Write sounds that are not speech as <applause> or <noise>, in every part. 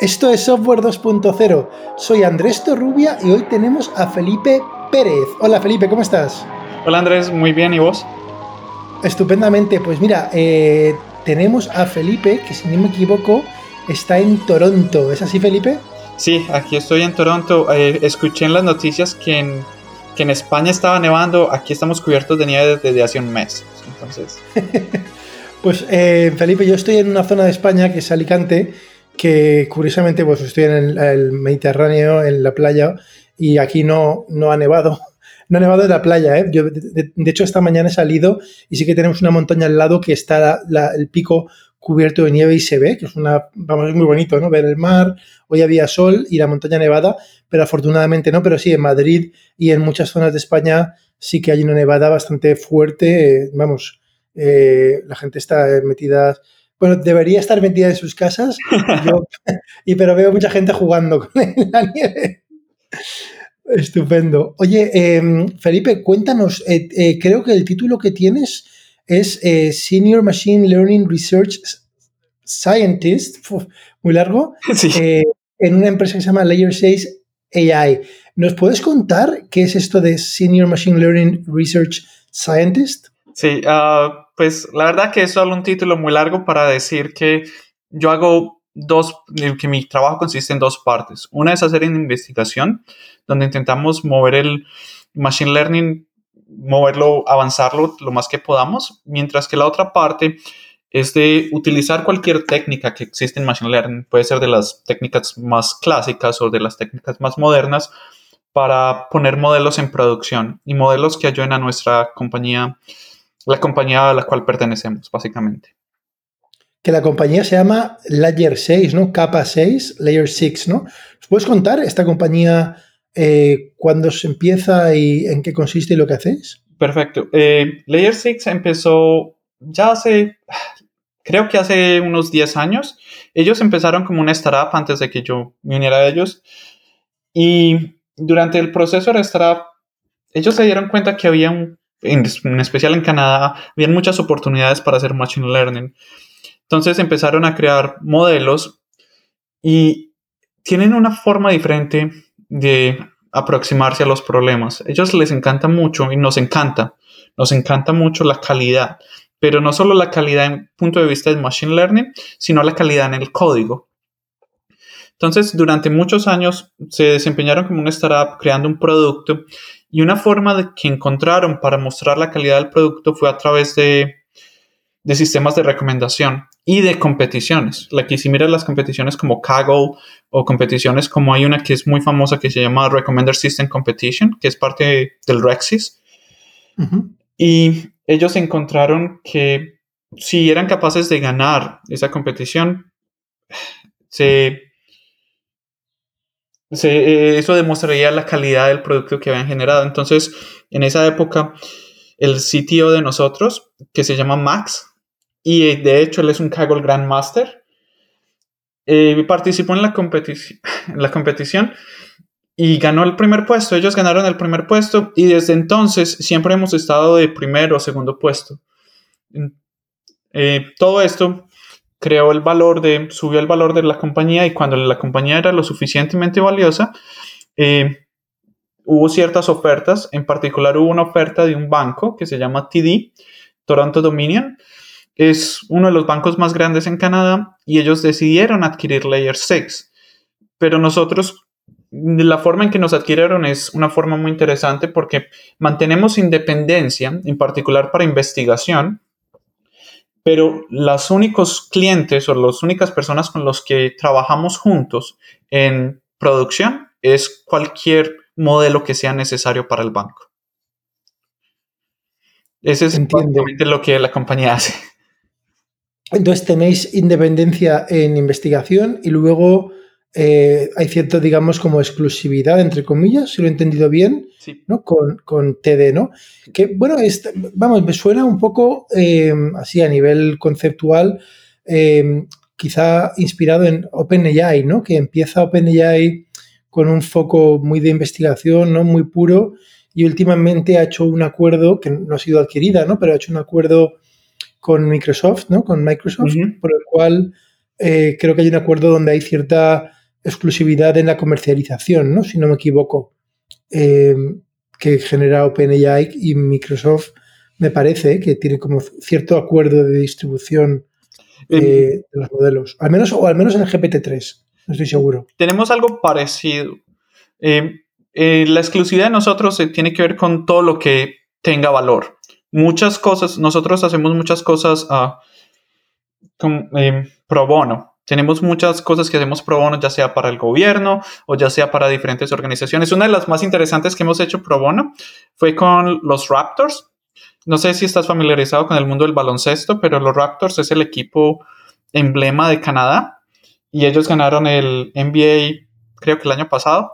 Esto es Software 2.0. Soy Andrés Torrubia y hoy tenemos a Felipe Pérez. Hola Felipe, ¿cómo estás? Hola Andrés, muy bien, ¿y vos? Estupendamente. Pues mira, eh, tenemos a Felipe, que si no me equivoco, está en Toronto. ¿Es así, Felipe? Sí, aquí estoy en Toronto. Eh, escuché en las noticias que en, que en España estaba nevando. Aquí estamos cubiertos de nieve desde hace un mes. Entonces. <laughs> pues eh, Felipe, yo estoy en una zona de España que es Alicante que curiosamente pues estoy en el, Mediterráneo, en la playa, y aquí no, no ha nevado. <laughs> No ha nevado en la playa, ¿eh? Yo, de, hecho, esta mañana he salido y sí que tenemos una montaña al lado que está el pico cubierto de nieve y se ve, que es una, vamos, es muy bonito, ¿no? Ver el mar, hoy había sol y la montaña nevada, pero afortunadamente no, pero sí, en Madrid y en muchas zonas de España sí que hay una nevada bastante fuerte, eh, vamos, eh, la gente está metida bueno, debería estar metida en sus casas, <laughs> y, pero veo mucha gente jugando con la nieve. Estupendo. Oye, em, Felipe, cuéntanos, eh, eh, creo que el título que tienes es eh, Senior Machine Learning Research Scientist, muy largo, <laughs> en una empresa que se llama Layer 6 AI. ¿Nos puedes contar qué es esto de Senior Machine Learning Research Scientist? Sí, uh, pues la verdad que es solo un título muy largo para decir que yo hago dos, que mi trabajo consiste en dos partes. Una es hacer una investigación, donde intentamos mover el machine learning, moverlo, avanzarlo lo más que podamos, mientras que la otra parte es de utilizar cualquier técnica que existe en Machine Learning, puede ser de las técnicas más clásicas o de las técnicas más modernas, para poner modelos en producción y modelos que ayuden a nuestra compañía la compañía a la cual pertenecemos, básicamente. Que la compañía se llama Layer 6, ¿no? Capa 6, Layer 6, ¿no? puedes contar esta compañía eh, cuándo se empieza y en qué consiste y lo que hacéis? Perfecto. Eh, Layer 6 empezó ya hace, creo que hace unos 10 años. Ellos empezaron como una startup antes de que yo me uniera a ellos. Y durante el proceso de startup, ellos se dieron cuenta que había un en, especial en Canadá, había muchas oportunidades para hacer Machine Learning. Entonces empezaron a crear modelos y tienen una forma diferente de aproximarse a los problemas. A ellos les encanta mucho y nos encanta, nos encanta mucho la calidad, pero no solo la calidad en punto de vista de Machine Learning, sino la calidad en el código. Entonces, durante muchos años se desempeñaron como una startup creando un producto y una forma de que encontraron para mostrar la calidad del producto fue a través de, sistemas de recomendación y de competiciones. La que si miras las competiciones como Kaggle o competiciones como hay una que es muy famosa que se llama Recommender System Competition, que es parte del Rexis. Y ellos encontraron que si eran capaces de ganar esa competición, se eh, eso demostraría la calidad del producto que habían generado. Entonces, en esa época, el sitio de nosotros, que se llama Max, y eh, de hecho él es un Kaggle Grandmaster, eh, participó en la, competición y ganó el primer puesto. Ellos ganaron el primer puesto y desde entonces siempre hemos estado de primero o segundo puesto. todo esto creó el valor de, subió el valor de la compañía y cuando la compañía era lo suficientemente valiosa, eh, hubo ciertas ofertas, en particular hubo una oferta de un banco que se llama TD, Toronto Dominion, es uno de los bancos más grandes en Canadá y ellos decidieron adquirir Layer 6, pero nosotros la forma en que nos adquirieron es una forma muy interesante porque mantenemos independencia, en particular para investigación, pero los únicos clientes o las únicas personas con los que trabajamos juntos en producción es cualquier modelo que sea necesario para el banco. Ese es lo que la compañía hace. Entonces tenéis independencia en investigación y luego eh, hay cierto, digamos, como exclusividad, entre comillas, si lo he entendido bien, ¿no? Con, con, TD, ¿no? Que, bueno, vamos, me suena un poco eh, así a nivel conceptual, eh, quizá inspirado en OpenAI, ¿no? Que empieza OpenAI con un foco muy de investigación, ¿no? Muy puro, y últimamente ha hecho un acuerdo, que no ha sido adquirida, ¿no? Pero ha hecho un acuerdo con Microsoft, ¿no? Con Microsoft, por el cual creo que hay un acuerdo donde hay cierta exclusividad en la comercialización, ¿no? Si no me equivoco, eh, que genera OpenAI y Microsoft, me parece que tiene como cierto acuerdo de distribución de los modelos, al menos, o al menos en el GPT-3, no estoy seguro. Tenemos algo parecido. la exclusividad de nosotros tiene que ver con todo lo que tenga valor. Muchas cosas, nosotros hacemos muchas cosas uh, pro bono. Tenemos muchas cosas que hacemos pro bono, ya sea para el gobierno o ya sea para diferentes organizaciones. Una de las más interesantes que hemos hecho pro bono fue con los Raptors. No sé si estás familiarizado con el mundo del baloncesto, pero los Raptors es el equipo emblema de Canadá y ellos ganaron el NBA creo que el año pasado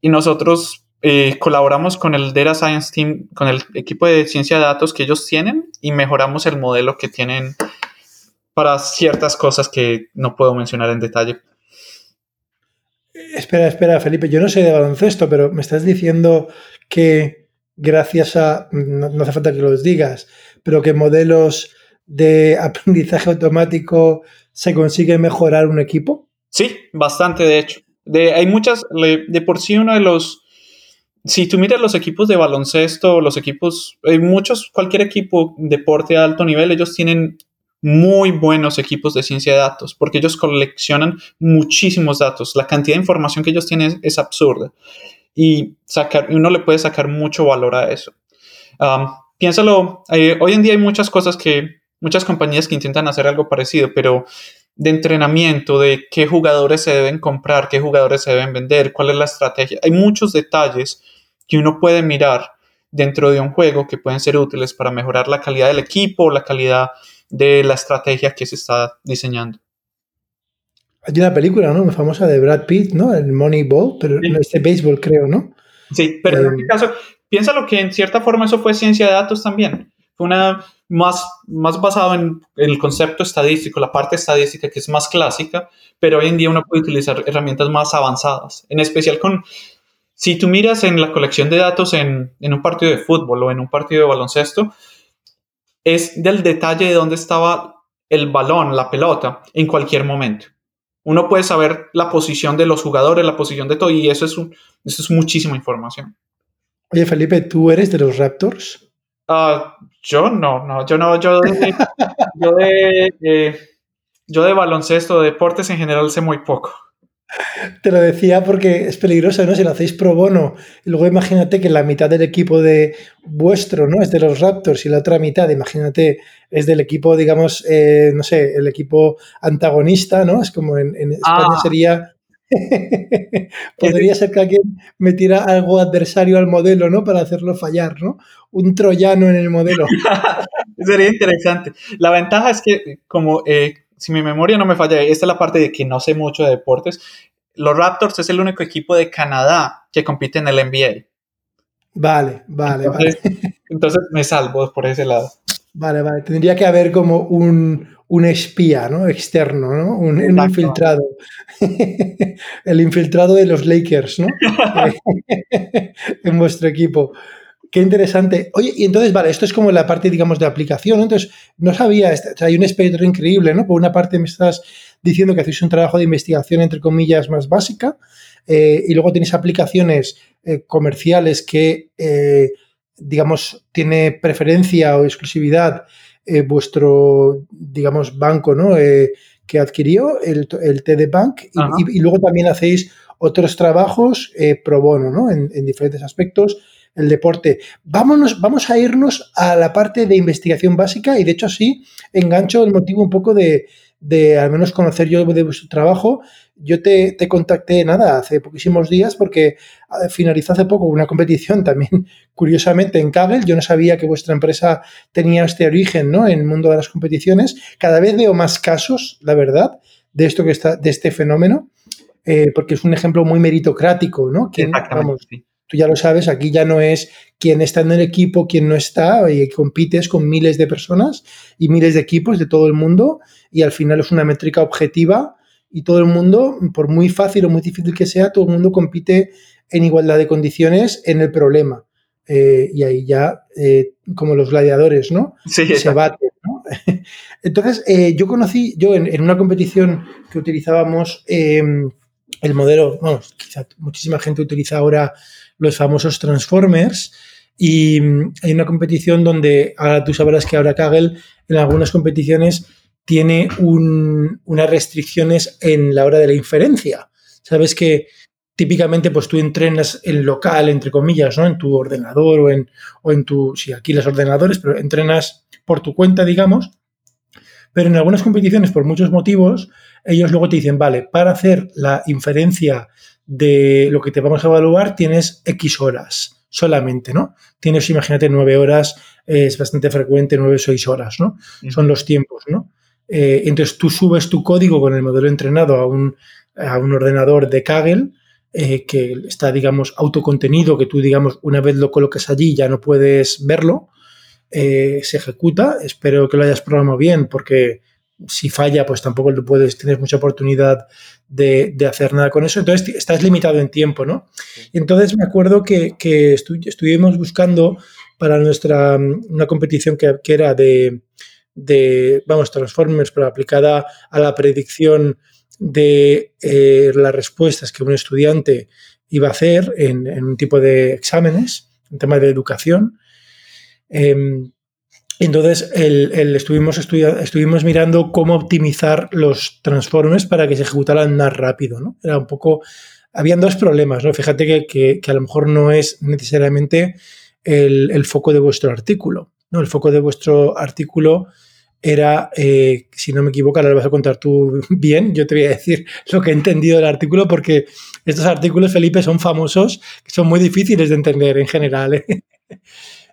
y nosotros eh, colaboramos con el Data Science Team, con el equipo de ciencia de datos que ellos tienen y mejoramos el modelo que tienen para ciertas cosas que no puedo mencionar en detalle. Espera, espera, Felipe, yo no sé de baloncesto, pero me estás diciendo que gracias a, no, hace falta que los digas, pero que modelos de <laughs> aprendizaje automático se consigue mejorar un equipo? Sí, bastante, de hecho. De, hay muchas, de por sí uno de los si tú miras los equipos de baloncesto, los equipos, hay muchos, cualquier equipo, deporte de alto nivel, ellos tienen muy buenos equipos de ciencia de datos porque ellos coleccionan muchísimos datos. La cantidad de información que ellos tienen es, absurda y sacar, uno le puede sacar mucho valor a eso. piénsalo, hoy en día hay muchas cosas que, muchas compañías que intentan hacer algo parecido, pero de entrenamiento, de qué jugadores se deben comprar, qué jugadores se deben vender, cuál es la estrategia. Hay muchos detalles que uno puede mirar dentro de un juego que pueden ser útiles para mejorar la calidad del equipo, la calidad de la estrategia que se está diseñando. Hay una película, ¿no? Muy famosa de Brad Pitt, ¿no? El Moneyball, pero no es de béisbol, creo, ¿no? Sí, pero en este caso, piénsalo que en cierta forma eso fue ciencia de datos también. Fue una más, más basado en, el concepto estadístico, la parte estadística que es más clásica, pero hoy en día uno puede utilizar herramientas más avanzadas, en especial con, si tú miras en la colección de datos en, en un partido de fútbol o en un partido de baloncesto, es del detalle de dónde estaba el balón, la pelota, en cualquier momento. Uno puede saber la posición de los jugadores, la posición de todo, y eso es, un, eso es muchísima información. Oye, Felipe, ¿tú eres de los Raptors? Ah, yo no, no, yo no, yo de, yo de, yo de baloncesto, de deportes en general sé muy poco. Te lo decía porque es peligroso, ¿no? Si lo hacéis pro bono, y luego imagínate que la mitad del equipo de vuestro, ¿no? Es de los Raptors y la otra mitad, imagínate, es del equipo, digamos, eh, no sé, el equipo antagonista, ¿no? Es como en, España ah. sería <laughs> Podría ser que alguien metiera algo adversario al modelo, ¿no? Para hacerlo fallar, ¿no? Un troyano en el modelo. <laughs> Sería interesante. La ventaja es que, como eh, si mi memoria no me falla, esta es la parte de que no sé mucho de deportes. Los Raptors es el único equipo de Canadá que compite en el NBA. Vale, vale, vale. Entonces me salvo por ese lado. Vale, vale. Tendría que haber como un, un espía ¿no? externo, ¿no? Un, infiltrado. <laughs> el infiltrado de los Lakers, ¿no? <laughs> <laughs> en vuestro equipo. Qué interesante. Oye, y entonces, vale, esto es como la parte, digamos, de aplicación. Entonces, no sabía, hay un espectro increíble, ¿no? Por una parte me estás diciendo que hacéis un trabajo de investigación, entre comillas, más básica, eh, y luego tenéis aplicaciones eh, comerciales que, eh, digamos, tiene preferencia o exclusividad vuestro, digamos, banco, ¿no? Que adquirió, el, el TD Bank, y, luego también hacéis otros trabajos pro bono, ¿no? En, en, diferentes aspectos, el deporte. Vámonos, vamos a irnos a la parte de investigación básica y de hecho así engancho el motivo un poco de, de al menos conocer yo de vuestro trabajo. Yo te, contacté, nada, hace poquísimos días porque finalizó hace poco una competición también, <laughs> curiosamente, en Kaggle. Yo no sabía que vuestra empresa tenía este origen ¿no? en el mundo de las competiciones. Cada vez veo más casos, la verdad, de esto que está, de este fenómeno, eh, porque es un ejemplo muy meritocrático, ¿no? Que, vamos, tú ya lo sabes, aquí ya no es quién está en el equipo, quién no está, y compites con miles de personas y miles de equipos de todo el mundo y al final es una métrica objetiva y todo el mundo, por muy fácil o muy difícil que sea, todo el mundo compite en igualdad de condiciones en el problema. Eh, y ahí ya, eh, como los gladiadores, ¿no? Sí, se baten, ¿no? <laughs> Entonces, eh, yo conocí, yo en, una competición que utilizábamos em, el modelo, vamos, quizá muchísima gente utiliza ahora los famosos Transformers. Y mm, hay una competición donde, ahora tú sabrás que ahora Kaggle en algunas competiciones tiene unas restricciones en la hora de la inferencia. Sabes que típicamente pues tú entrenas en local, entre comillas, ¿no? En tu ordenador o en, o en tu, si aquí los ordenadores, pero entrenas por tu cuenta, digamos. Pero en algunas competiciones, por muchos motivos, ellos luego te dicen, vale, para hacer la inferencia de lo que te vamos a evaluar tienes X horas solamente, ¿no? Tienes, imagínate, nueve horas, es bastante frecuente, nueve o seis horas, ¿no? Son los tiempos, ¿no? Eh, entonces tú subes tu código con el modelo entrenado a un, a un ordenador de Kaggle eh, que está, digamos, autocontenido, que tú, digamos, una vez lo coloques allí ya no puedes verlo, eh, se ejecuta. Espero que lo hayas programado bien, porque si falla, pues tampoco lo puedes, tienes mucha oportunidad de, hacer nada con eso. Entonces, estás limitado en tiempo, ¿no? Y entonces me acuerdo que, estuvimos buscando para nuestra, una competición que, era de, de, vamos, Transformers, pero aplicada a la predicción de eh, las respuestas que un estudiante iba a hacer en, un tipo de exámenes, en tema de educación. Em, entonces, el, estuvimos, estuvimos mirando cómo optimizar los transformes para que se ejecutaran más rápido. ¿no? Era un poco. Habían dos problemas, ¿no? Fíjate que, a lo mejor no es necesariamente el, el, foco de vuestro artículo. ¿no? El foco de vuestro artículo era, eh, si no me equivoco, ahora lo vas a contar tú <laughs> bien, yo te voy a decir lo que he entendido del artículo, porque estos artículos, Felipe, son famosos, que son muy difíciles de entender en general. ¿eh?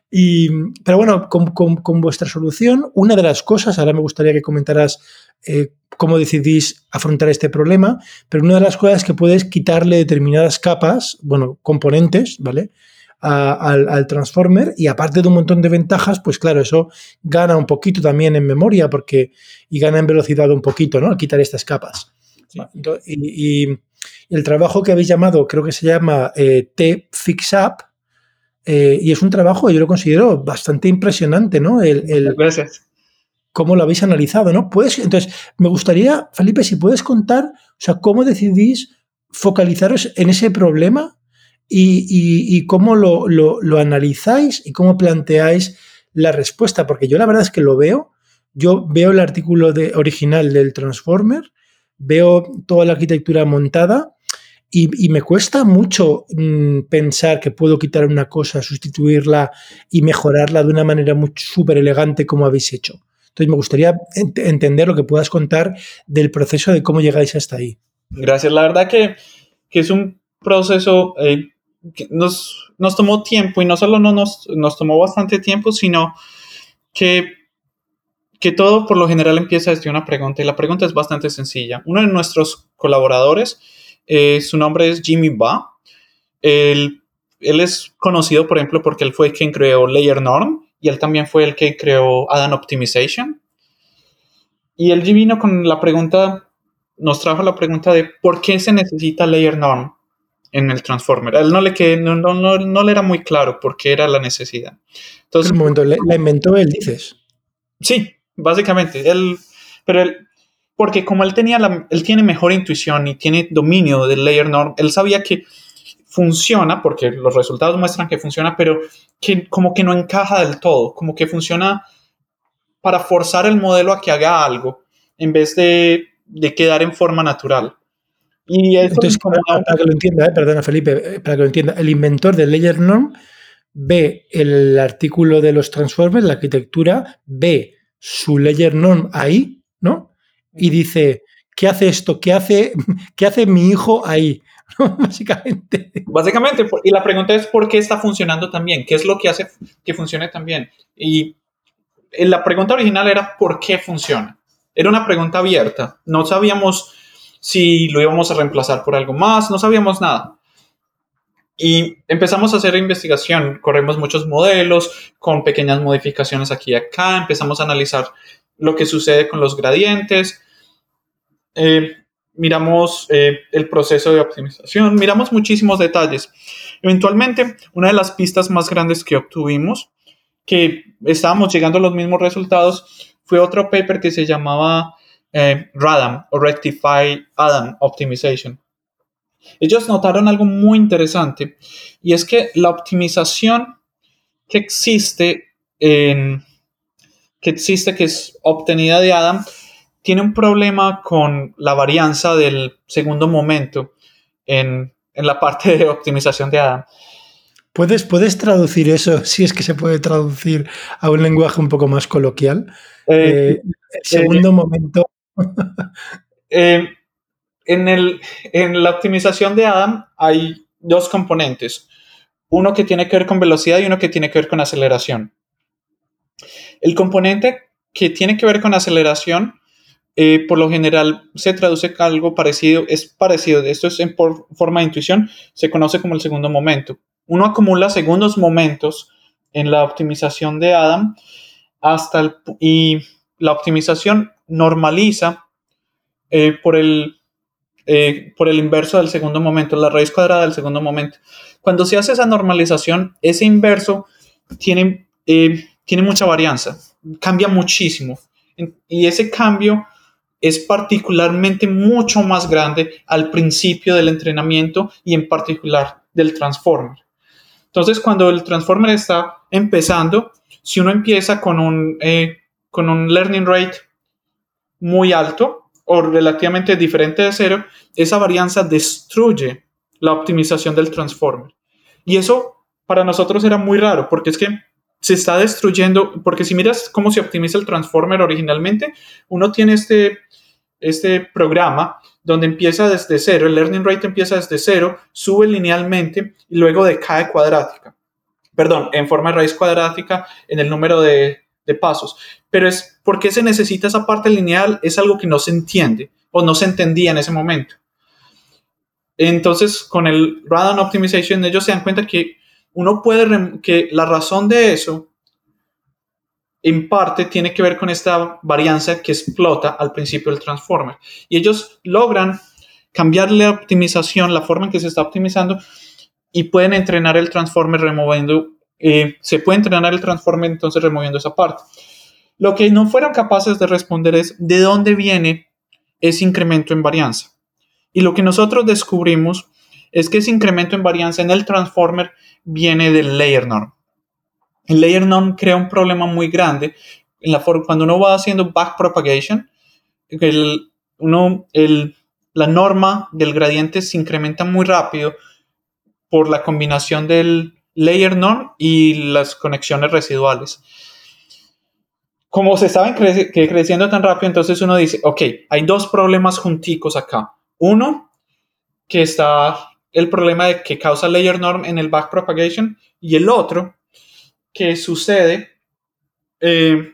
Y, pero bueno, con, vuestra solución, una de las cosas, ahora me gustaría que comentaras eh, cómo decidís afrontar este problema, pero una de las cosas es que puedes quitarle determinadas capas, bueno, componentes, ¿vale? al, Transformer y aparte de un montón de ventajas, pues claro, eso gana un poquito también en memoria porque y gana en velocidad un poquito, ¿no? Al quitar estas capas. Y, el trabajo que habéis llamado, creo que se llama eh, T-Fix-Up, eh, y es un trabajo, yo lo considero bastante impresionante, ¿no? El, Gracias. Cómo lo habéis analizado, ¿no? Puedes, entonces, me gustaría, Felipe, si puedes contar, o sea, cómo decidís focalizaros en ese problema y, cómo lo, analizáis y cómo planteáis la respuesta, porque yo la verdad es que lo veo, yo veo el artículo de, original del Transformer, veo toda la arquitectura montada y, me cuesta mucho mm, pensar que puedo quitar una cosa, sustituirla y mejorarla de una manera súper elegante como habéis hecho. Entonces me gustaría entender lo que puedas contar del proceso de cómo llegáis hasta ahí. Gracias, la verdad que, es un proceso eh, nos, nos tomó tiempo y no solo no nos, nos tomó bastante tiempo, sino que, que todo por lo general empieza desde una pregunta y la pregunta es bastante sencilla. Uno de nuestros colaboradores, eh, su nombre es Jimmy Ba. Él, él es conocido, por ejemplo, porque él fue quien creó Layer Norm y él también fue el que creó Adan Optimization. Y él vino con la pregunta, nos trajo la pregunta de por qué se necesita Layer Norm en el Transformer. A él no le, que, no, no, no, le era muy claro por qué era la necesidad. Entonces, un momento, ¿la inventó él, dices? Sí, básicamente. Él, pero él, porque como él, tenía la, él tiene mejor intuición y tiene dominio del layer norm, él sabía que funciona, porque los resultados muestran que funciona, pero que como que no encaja del todo, como que funciona para forzar el modelo a que haga algo en vez de, de quedar en forma natural. Y Entonces, para, que lo entienda, eh, perdona Felipe, eh, para que lo entienda, el inventor del Layer Norm ve el artículo de los Transformers, la arquitectura, ve su Layer Norm ahí, ¿no? Y dice, ¿qué hace esto? ¿Qué hace, <laughs> qué hace mi hijo ahí? <laughs> Básicamente. Básicamente, y la pregunta es por qué está funcionando también, qué es lo que hace que funcione también. Y la pregunta original era ¿por qué funciona? Era una pregunta abierta. No sabíamos si lo íbamos a reemplazar por algo más, no sabíamos nada. Y empezamos a hacer investigación, corremos muchos modelos con pequeñas modificaciones aquí y acá, empezamos a analizar lo que sucede con los gradientes, eh, miramos eh, el proceso de optimización, miramos muchísimos detalles. Eventualmente, una de las pistas más grandes que obtuvimos, que estábamos llegando a los mismos resultados, fue otro paper que se llamaba eh, RADAM o Rectify Adam Optimization. Ellos notaron algo muy interesante y es que la optimización que existe en, que existe que es obtenida de Adam tiene un problema con la varianza del segundo momento en, la parte de optimización de Adam. ¿Puedes, ¿Puedes traducir eso, si es que se puede traducir a un lenguaje un poco más coloquial? Eh, eh, el segundo momento. <laughs> en, el, en la optimización de Adam hay dos componentes. Uno que tiene que ver con velocidad y uno que tiene que ver con aceleración. El componente que tiene que ver con aceleración eh, por lo general se traduce algo parecido, es parecido, esto es en forma de intuición, se conoce como el segundo momento. Uno acumula segundos momentos en la optimización de Adam hasta y la optimización normaliza eh, por, el, eh, por el inverso del segundo momento, la raíz cuadrada del segundo momento. Cuando se hace esa normalización, ese inverso tiene, tiene mucha varianza, cambia muchísimo. Y ese cambio es particularmente mucho más grande al principio del entrenamiento y en particular del transformer. Entonces, cuando el transformer está empezando, si uno empieza con un, eh, con un learning rate muy alto o relativamente diferente de cero, esa varianza destruye la optimización del transformer. Y eso para nosotros era muy raro, porque es que se está destruyendo, porque si miras cómo se optimiza el transformer originalmente, uno tiene este, este programa donde empieza desde cero, el learning rate empieza desde cero, sube linealmente y luego decae cuadrática. Perdón, en forma de raíz cuadrática en el número de, pasos. Pero es porque se necesita esa parte lineal, es algo que no se entiende o no se entendía en ese momento. Entonces, con el Radon Optimization, ellos se dan cuenta que uno puede, que la razón de eso en parte tiene que ver con esta varianza que explota al principio del transformer. Y ellos logran cambiar la optimización, la forma en que se está optimizando, y pueden entrenar el transformer removiendo, eh, se puede entrenar el transformer entonces removiendo esa parte. Lo que no fueron capaces de responder es de dónde viene ese incremento en varianza. Y lo que nosotros descubrimos es que ese incremento en varianza en el transformer viene del layer norm. El layer norm crea un problema muy grande en la cuando uno va haciendo backpropagation, el, uno, el, la norma del gradiente se incrementa muy rápido por la combinación del layer norm y las conexiones residuales. Como se saben que creciendo tan rápido, entonces uno dice, ok, hay dos problemas junticos acá. Uno, que está el problema de que causa layer norm en el backpropagation y el otro que sucede eh,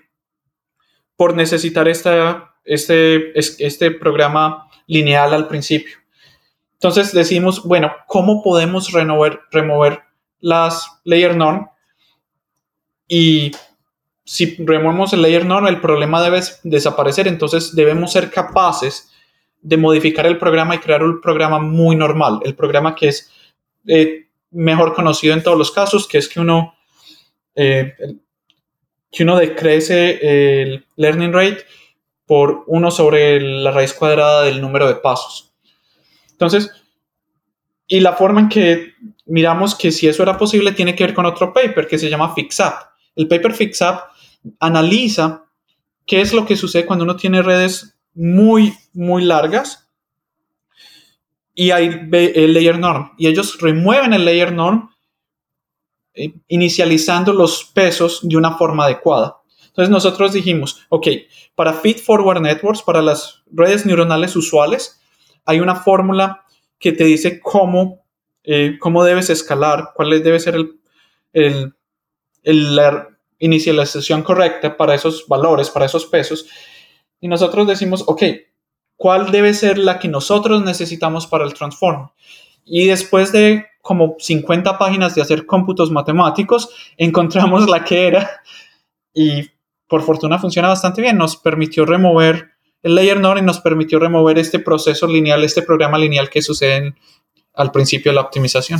por necesitar esta, este, este programa lineal al principio. Entonces decimos, bueno, ¿cómo podemos remover, las layer norm? Y si removemos el layer norm, el problema debe desaparecer. Entonces debemos ser capaces de modificar el programa y crear un programa muy normal, el programa que es eh, mejor conocido en todos los casos, que es que uno, eh, que uno decrece el learning rate por uno sobre la raíz cuadrada del número de pasos. Entonces, y la forma en que miramos que si eso era posible tiene que ver con otro paper que se llama FixUp. El paper FixUp analiza qué es lo que sucede cuando uno tiene redes muy, muy largas y hay el layer norm. Y ellos remueven el layer norm inicializando los pesos de una forma adecuada. Entonces nosotros dijimos, ok, para feed forward networks, para las redes neuronales usuales, hay una fórmula que te dice cómo, eh, cómo debes escalar, cuál debe ser el, el, el, la inicialización correcta para esos valores, para esos pesos y nosotros decimos, ok, ¿cuál debe ser la que nosotros necesitamos para el transform? Y después de como 50 páginas de hacer cómputos matemáticos, encontramos la que era y por fortuna funciona bastante bien. Nos permitió remover el layer node y nos permitió remover este proceso lineal, este programa lineal que sucede al principio de la optimización.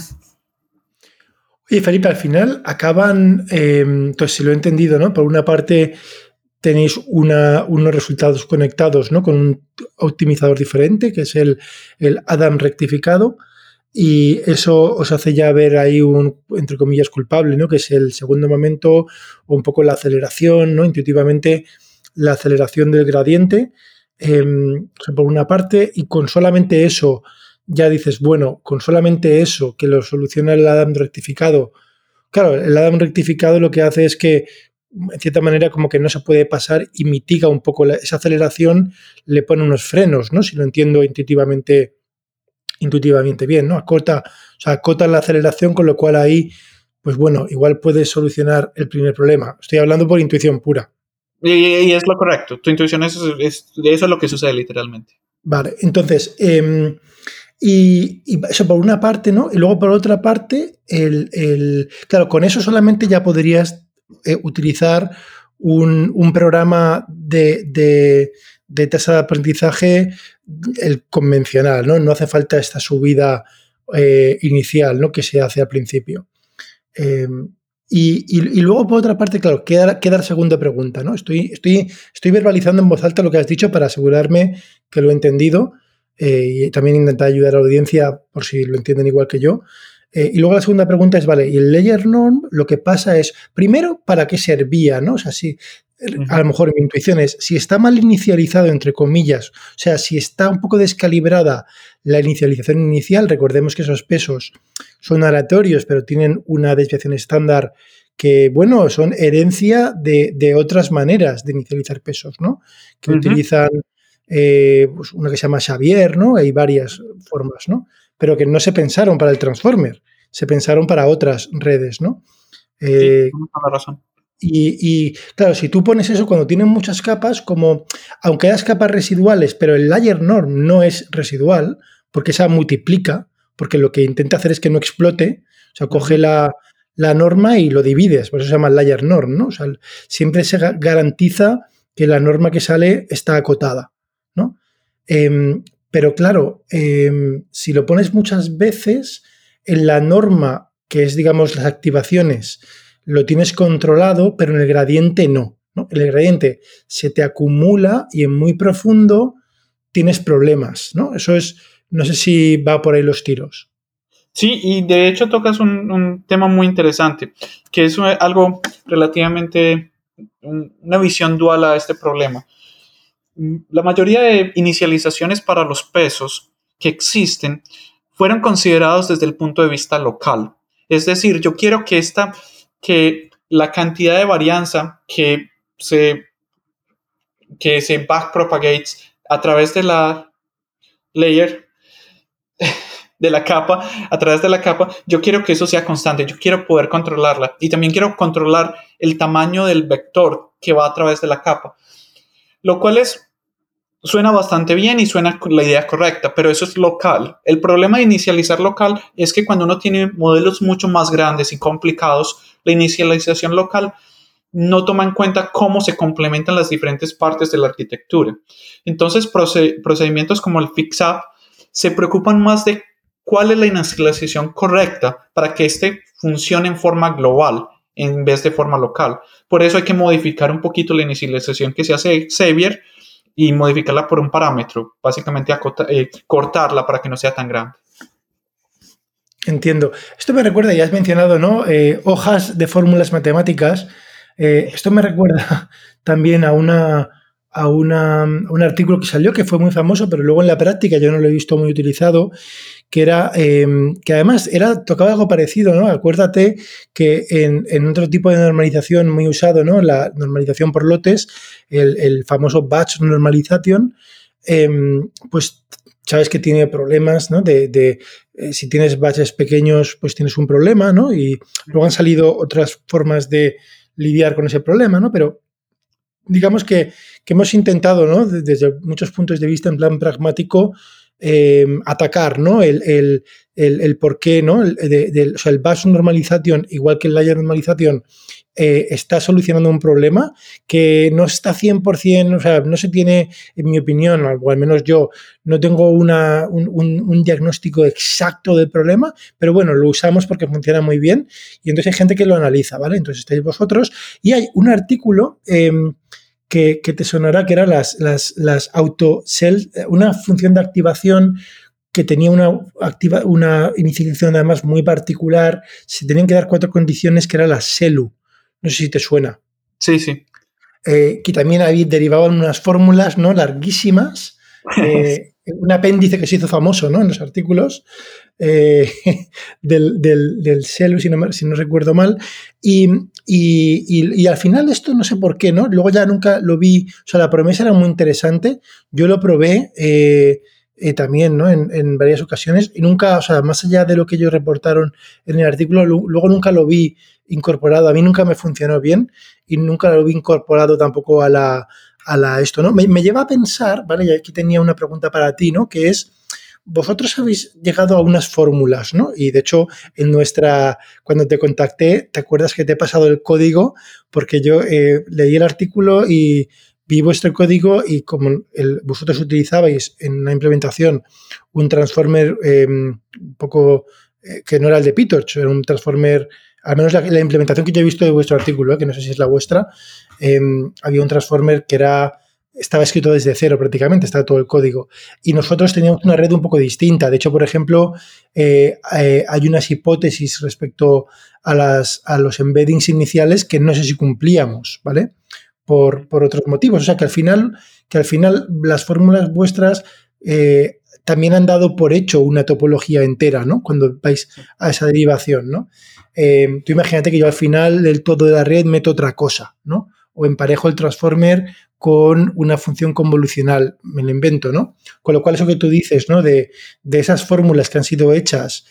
Oye, Felipe, al final acaban, eh, pues si lo he entendido, ¿no? Por una parte, tenéis unos resultados conectados ¿no? con un optimizador diferente, que es el, el Adam rectificado, y eso os hace ya ver ahí un, entre comillas, culpable, ¿no? que es el segundo momento o un poco la aceleración, ¿no? intuitivamente la aceleración del gradiente, em, por una parte, y con solamente eso ya dices, bueno, con solamente eso que lo soluciona el Adam rectificado, claro, el Adam rectificado lo que hace es que en cierta manera como que no se puede pasar y mitiga un poco esa aceleración, le pone unos frenos, ¿no? Si lo entiendo intuitivamente, intuitivamente bien, ¿no? Acota, o sea, acota la aceleración, con lo cual ahí, pues bueno, igual puedes solucionar el primer problema. Estoy hablando por intuición pura. Y, es lo correcto. Tu intuición es, eso es lo que sucede literalmente. Vale, entonces, em, y, eso por una parte, ¿no? Y luego por otra parte, el, el, claro, con eso solamente ya podrías eh, utilizar un, programa de, tasa de aprendizaje el convencional, ¿no? No hace falta esta subida eh, inicial, ¿no? Que se hace al principio. Eh, y, luego, por otra parte, claro, queda, queda la segunda pregunta, ¿no? Estoy, estoy, estoy verbalizando en voz alta lo que has dicho para asegurarme que lo he entendido y también intentar ayudar a la audiencia por si lo entienden igual que yo. Eh, y luego la segunda pregunta es, vale, y el layer norm lo que pasa es, primero, ¿para qué servía? ¿no? O a lo mejor mi intuición es, si está mal inicializado, entre comillas, o sea, si está un poco descalibrada la inicialización inicial, recordemos que esos pesos son aleatorios, pero tienen una desviación estándar que, bueno, son herencia de, otras maneras de inicializar pesos, ¿no? Que utilizan eh, pues una que se llama Xavier, ¿no? Hay varias formas, ¿no? pero que no se pensaron para el Transformer, se pensaron para otras redes, ¿no? Eh, la razón. Y, claro, si tú pones eso cuando tienen muchas capas, como aunque hayas capas residuales, pero el layer norm no es residual, porque esa multiplica, porque lo que intenta hacer es que no explote, o sea, coge la, norma y lo divides, por eso se llama layer norm, ¿no? O sea, siempre se garantiza que la norma que sale está acotada, ¿no? Em, pero claro, em, si lo pones muchas veces, en la norma, que es, digamos, las activaciones, lo tienes controlado, pero en el gradiente no. ¿no? El gradiente se te acumula y en muy profundo tienes problemas. ¿no? Eso es, no sé si va por ahí los tiros. Sí, y de hecho tocas un, tema muy interesante, que es algo relativamente, una visión dual a este problema la mayoría de inicializaciones para los pesos que existen fueron considerados desde el punto de vista local. Es decir, yo quiero que esta, que la cantidad de varianza que se, que se backpropagates a través de la layer, <laughs> de la capa, a través de la capa, yo quiero que eso sea constante, yo quiero poder controlarla. Y también quiero controlar el tamaño del vector que va a través de la capa. Lo cual es suena bastante bien y suena la idea correcta, pero eso es local. El problema de inicializar local es que cuando uno tiene modelos mucho más grandes y complicados, la inicialización local no toma en cuenta cómo se complementan las diferentes partes de la arquitectura. Entonces, procedimientos como el FixUp se preocupan más de cuál es la inicialización correcta para que éste funcione en forma global en vez de forma local. Por eso hay que modificar un poquito la inicialización que se hace Xavier y modificarla por un parámetro, básicamente eh, cortarla para que no sea tan grande. Entiendo. Esto me recuerda, ya has mencionado, ¿no? Eh, hojas de fórmulas matemáticas. Eh, esto me recuerda <laughs> también a una, a una, un artículo que salió que fue muy famoso, pero luego en la práctica yo no lo he visto muy utilizado, que era em, que además era, tocaba algo parecido, ¿no? Acuérdate que en, otro tipo de normalización muy usado, ¿no? La normalización por lotes, el, famoso batch normalization, em, pues sabes que tiene problemas, ¿no? De, eh, si tienes batches pequeños, pues tienes un problema, ¿no? Y luego han salido otras formas de lidiar con ese problema, ¿no? Pero digamos que, hemos intentado, ¿no? Desde muchos puntos de vista, en plan pragmático, eh, atacar, ¿no? El, el, el, por qué, ¿no? El, sea, el bus normalization, igual que el layer normalization, eh, está solucionando un problema que no está 100%, o sea, no se tiene, en mi opinión, o al menos yo, no tengo una, un, un, diagnóstico exacto del problema, pero bueno, lo usamos porque funciona muy bien y entonces hay gente que lo analiza, ¿vale? Entonces estáis vosotros y hay un artículo... Eh, que, te sonará, que eran las, las, las auto cell, una función de activación que tenía una, activa, una inicialización además muy particular. Se tenían que dar cuatro condiciones que era la CELU. No sé si te suena. Sí, sí. Eh, que también había, derivaban unas fórmulas ¿no? larguísimas. <laughs> Eh, un apéndice que se hizo famoso ¿no? en los artículos eh, <laughs> del, del, CELU, si no, recuerdo mal. Y, y, y, al final esto no sé por qué, ¿no? Luego ya nunca lo vi, o sea, la promesa era muy interesante. Yo lo probé. Eh, también, ¿no? En, en, varias ocasiones y nunca, o sea, más allá de lo que ellos reportaron en el artículo, luego nunca lo vi incorporado. A mí nunca me funcionó bien y nunca lo vi incorporado tampoco a la, a esto, ¿no? Me, lleva a pensar, ¿vale? Y aquí tenía una pregunta para ti, ¿no? Que es, vosotros habéis llegado a unas fórmulas, ¿no? Y de hecho, en nuestra, cuando te contacté, ¿te acuerdas que te he pasado el código? Porque yo eh, leí el artículo y vi vuestro código y como vosotros utilizabais en la implementación un transformer em, un poco eh, que no era el de PyTorch, era un transformer, al menos la, implementación que yo he visto de vuestro artículo, eh, que no sé si es la vuestra, em, había un transformer que era estaba escrito desde cero prácticamente, estaba todo el código. Y nosotros teníamos una red un poco distinta. De hecho, por ejemplo, eh, hay unas hipótesis respecto a, las, a los embeddings iniciales que no sé si cumplíamos, ¿vale? por, otros motivos. O sea que al final, que al final las fórmulas vuestras eh, también han dado por hecho una topología entera, ¿no? Cuando vais a esa derivación, ¿no? Eh, tú imagínate que yo al final del todo de la red meto otra cosa, ¿no? O emparejo el transformer con una función convolucional, me lo invento, ¿no? Con lo cual eso que tú dices, ¿no? De, de esas fórmulas que han sido hechas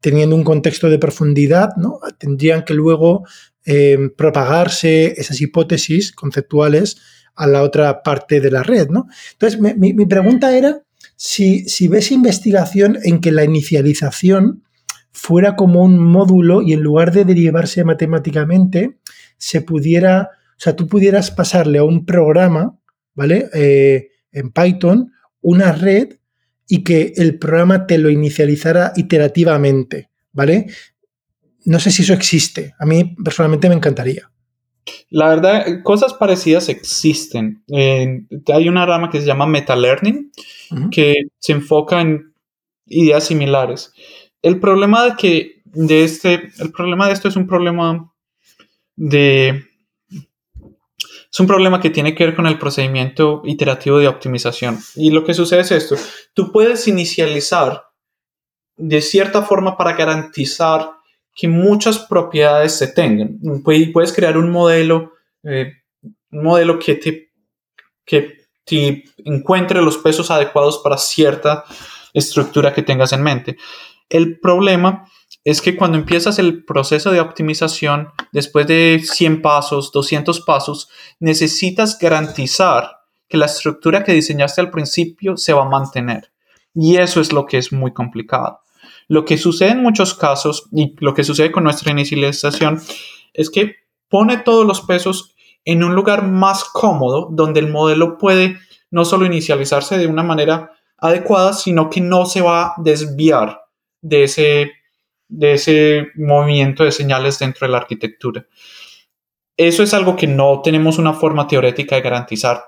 teniendo un contexto de profundidad, ¿no? Tendrían que luego Em, propagarse esas hipótesis conceptuales a la otra parte de la red, ¿no? Entonces, mi, pregunta era si, ves investigación en que la inicialización fuera como un módulo y en lugar de derivarse matemáticamente, se pudiera, o sea, tú pudieras pasarle a un programa, ¿vale? Eh, en Python, una red y que el programa te lo inicializara iterativamente, ¿vale? No sé si eso existe. A mí personalmente me encantaría. La verdad, cosas parecidas existen. hay una rama que se llama Meta Learning, que se enfoca en ideas similares. El problema de que de este, el problema de esto es un problema de es un problema que tiene que ver con el procedimiento iterativo de optimización. Y lo que sucede es esto. Tú puedes inicializar de cierta forma para garantizar que muchas propiedades se tengan. Puedes crear un modelo, eh, modelo que te, que te encuentre los pesos adecuados para cierta estructura que tengas en mente. El problema es que cuando empiezas el proceso de optimización, después de 100 pasos, 200 pasos, necesitas garantizar que la estructura que diseñaste al principio se va a mantener. Y eso es lo que es muy complicado. Lo que sucede en muchos casos y lo que sucede con nuestra inicialización es que pone todos los pesos en un lugar más cómodo donde el modelo puede no solo inicializarse de una manera adecuada, sino que no se va a desviar de ese, de ese movimiento de señales dentro de la arquitectura. Eso es algo que no tenemos una forma teórica de garantizar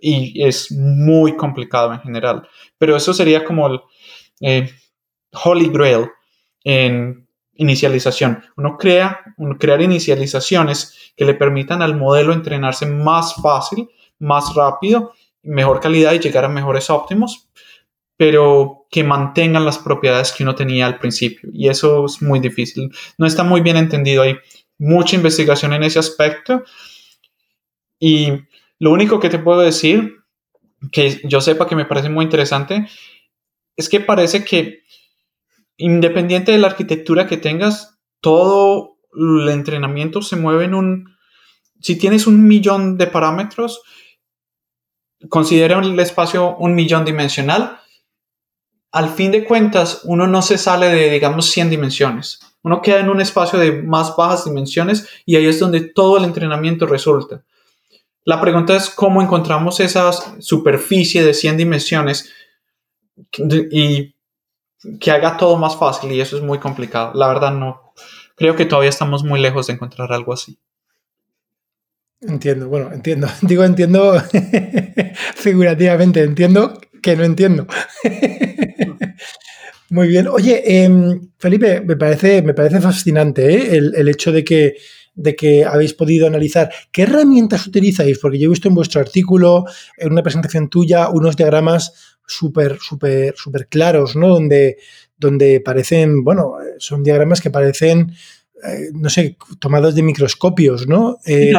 y es muy complicado en general, pero eso sería como el, eh, holy grail en inicialización. Uno crea, crear inicializaciones que le permitan al modelo entrenarse más fácil, más rápido, mejor calidad y llegar a mejores óptimos, pero que mantengan las propiedades que uno tenía al principio. Y eso es muy difícil. No está muy bien entendido. Hay mucha investigación en ese aspecto. Y lo único que te puedo decir, que yo sepa que me parece muy interesante, es que parece que independiente de la arquitectura que tengas, todo el entrenamiento se mueve en un... Si tienes un millón de parámetros, considera el espacio un millón dimensional. Al fin de cuentas, uno no se sale de, digamos, 100 dimensiones. Uno queda en un espacio de más bajas dimensiones y ahí es donde todo el entrenamiento resulta. La pregunta es cómo encontramos esa superficie de 100 dimensiones y que haga todo más fácil y eso es muy complicado. La verdad no, creo que todavía estamos muy lejos de encontrar algo así. Entiendo, bueno, entiendo. <laughs> Digo, entiendo <laughs> figurativamente, entiendo que no entiendo. <laughs> <laughs> Muy bien. Oye, em, Felipe, me parece, me parece fascinante ¿eh? el, hecho de que, de que habéis podido analizar qué herramientas utilizáis, porque yo he visto en vuestro artículo, en una presentación tuya, unos diagramas súper, súper, súper claros, ¿no? Donde, donde parecen, bueno, son diagramas que parecen, eh, no sé, tomados de microscopios, ¿no? Eh,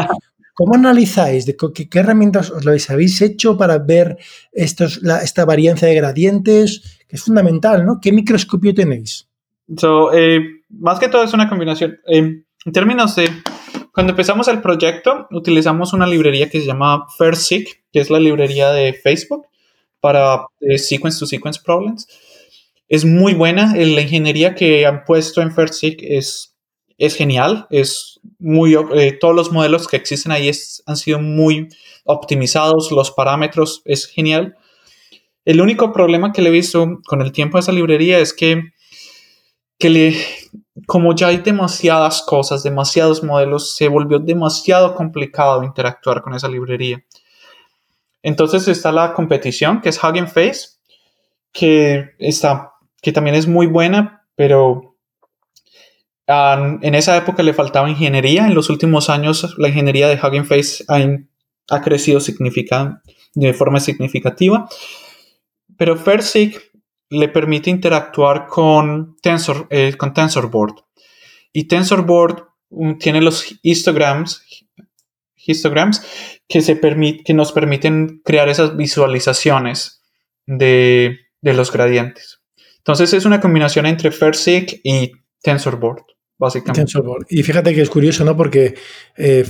¿Cómo analizáis? De qué, herramientas os lo habéis hecho para ver estos, esta varianza de gradientes? Que es fundamental, ¿no? ¿Qué microscopio tenéis? Eh, más que todo es una combinación. Eh, en términos de, cuando empezamos el proyecto, utilizamos una librería que se llama FairSeq, que es la librería de Facebook para eh, sequence to sequence problems. Es muy buena. La ingeniería que han puesto en FairSeq es es genial, es muy, eh, todos los modelos que existen ahí han sido muy optimizados, los parámetros es genial. El único problema que le he visto con el tiempo a esa librería es que, que le, como ya hay demasiadas cosas, demasiados modelos, se volvió demasiado complicado interactuar con esa librería. Entonces está la competición, que es Hugging Face, que, está, que también es muy buena, pero en esa época le faltaba ingeniería. En los últimos años la ingeniería de Hugging Face ha, crecido de forma significativa. Pero FairSeq le permite interactuar con, Tensor, eh, con TensorBoard. Y TensorBoard um, tiene los histograms, histograms que, se que nos permiten crear esas visualizaciones de, de los gradientes. Entonces es una combinación entre FairSeq y TensorBoard básicamente. Y fíjate que es curioso, ¿no? Porque eh,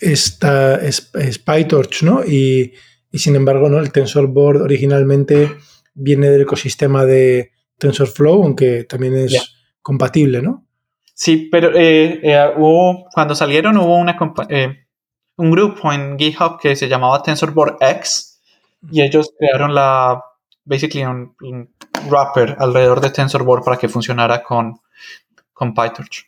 está, es, PyTorch, ¿no? Y, sin embargo, ¿no? El TensorBoard originalmente viene del ecosistema de TensorFlow, aunque también es compatible, ¿no? Sí, pero eh, eh, hubo, cuando salieron hubo una, un grupo en GitHub que se llamaba TensorBoard X y ellos crearon la, basically un, un wrapper alrededor de TensorBoard para que funcionara con, con PyTorch.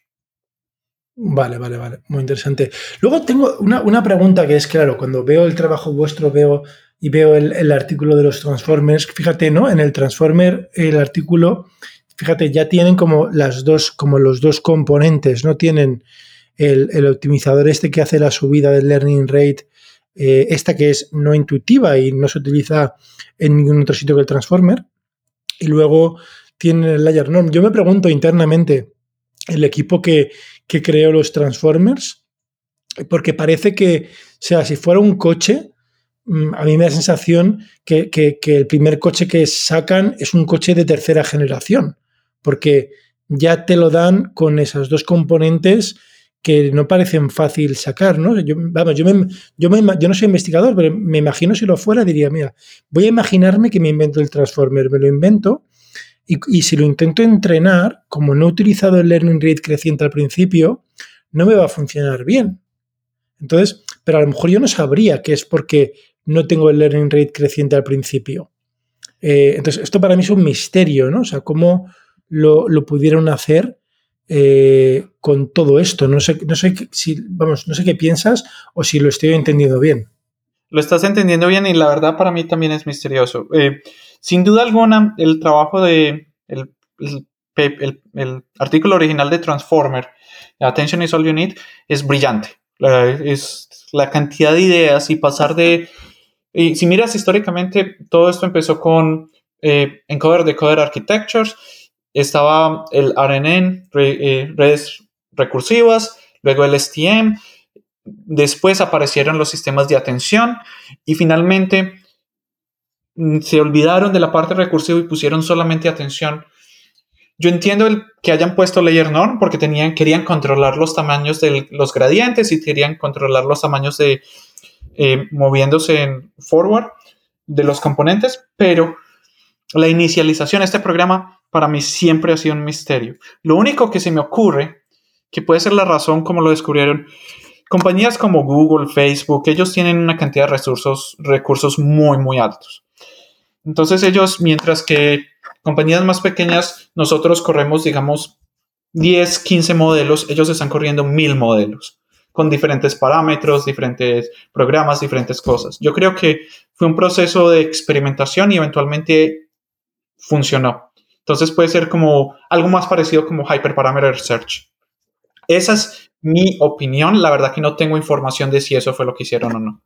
Vale, vale, vale. Muy interesante. Luego tengo una, pregunta que es, claro, cuando veo el trabajo vuestro, veo y veo el, artículo de los Transformers, fíjate, ¿no? En el Transformer, el artículo, fíjate, ya tienen como las dos, como los dos componentes, ¿no? Tienen el, optimizador este que hace la subida del learning rate, eh, esta que es no intuitiva y no se utiliza en ningún otro sitio que el Transformer. Y luego tienen el layer norm. Yo me pregunto internamente, el equipo que, creó los Transformers, porque parece que, o sea, si fuera un coche, mm, a mí me da sensación que, el primer coche que sacan es un coche de tercera generación, porque ya te lo dan con esas dos componentes que no parecen fácil sacar, ¿no? Yo, vamos, yo, yo, yo no soy investigador, pero me imagino si lo fuera, diría, mira, voy a imaginarme que me invento el Transformer, me lo invento y, si lo intento entrenar, como no he utilizado el learning rate creciente al principio, no me va a funcionar bien. Entonces, pero a lo mejor yo no sabría que es porque no tengo el learning rate creciente al principio. Eh, entonces, esto para mí es un misterio, ¿no? O sea, cómo lo, pudieron hacer eh, con todo esto. No sé, no sé si, vamos, no sé qué piensas o si lo estoy entendiendo bien. Lo estás entendiendo bien y la verdad para mí también es misterioso. Eh, sin duda alguna, el trabajo de el, artículo original de Transformer, Attention is All You Need, es brillante. es la cantidad de ideas y pasar de... si miras históricamente, todo esto empezó con eh, encoder decoder architectures, estaba el RNN, eh, redes recursivas, luego el STM, después aparecieron los sistemas de atención y finalmente se olvidaron de la parte recursiva y pusieron solamente atención. Yo entiendo que hayan puesto layer norm porque tenían, querían controlar los tamaños de los gradientes y querían controlar los tamaños de eh, moviéndose en forward de los componentes, pero la inicialización de este programa para mí siempre ha sido un misterio. Lo único que se me ocurre, que puede ser la razón como lo descubrieron, compañías como Google, Facebook, ellos tienen una cantidad de recursos, recursos muy, muy altos. Entonces ellos, mientras que compañías más pequeñas, nosotros corremos, digamos, 10, 15 modelos, ellos están corriendo 1000 modelos con diferentes parámetros, diferentes programas, diferentes cosas. Yo creo que fue un proceso de experimentación y eventualmente funcionó. Entonces puede ser como algo más parecido como Hyperparameter Search. Esa es mi opinión. La verdad que no tengo información de si eso fue lo que hicieron o no.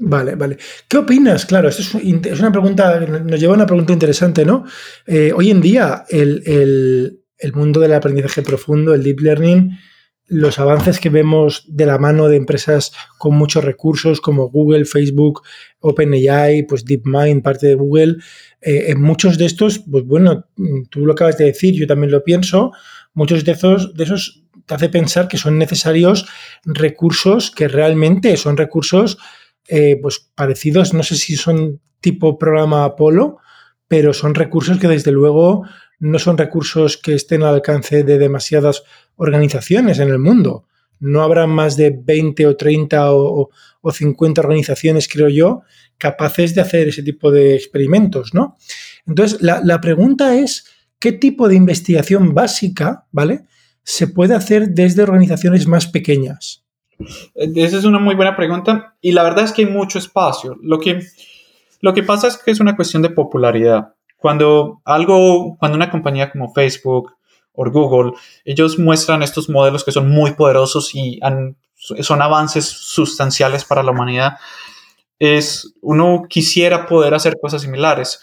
Vale, vale. ¿Qué opinas? Claro, esto es, una pregunta, nos lleva a una pregunta interesante, ¿no? Eh, hoy en día, el, mundo del aprendizaje profundo, el deep learning, los avances que vemos de la mano de empresas con muchos recursos como Google, Facebook, OpenAI, pues DeepMind, parte de Google, eh, en muchos de estos, pues bueno, tú lo acabas de decir, yo también lo pienso, muchos de esos, de esos te hace pensar que son necesarios recursos que realmente son recursos eh, pues parecidos, no sé si son tipo programa Apolo, pero son recursos que desde luego no son recursos que estén al alcance de demasiadas organizaciones en el mundo. No habrá más de 20 o 30 o, 50 organizaciones, creo yo, capaces de hacer ese tipo de experimentos, ¿no? Entonces, la, la pregunta es, ¿qué tipo de investigación básica, ¿vale? Se puede hacer desde organizaciones más pequeñas. Esa es una muy buena pregunta y la verdad es que hay mucho espacio. Lo que, lo que pasa es que es una cuestión de popularidad. Cuando algo, cuando una compañía como Facebook o Google, ellos muestran estos modelos que son muy poderosos y son avances sustanciales para la humanidad, es, uno quisiera poder hacer cosas similares,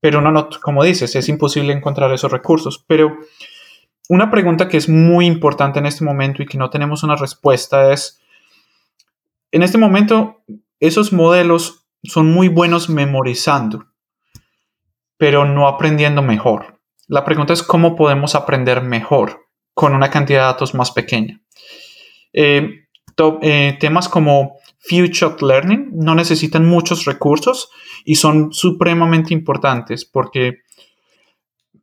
pero uno no, como dices, es imposible encontrar esos recursos. Pero una pregunta que es muy importante en este momento y que no tenemos una respuesta es, en este momento, esos modelos son muy buenos memorizando, pero no aprendiendo mejor. La pregunta es cómo podemos aprender mejor con una cantidad de datos más pequeña. Eh, eh, temas como Future Learning no necesitan muchos recursos y son supremamente importantes porque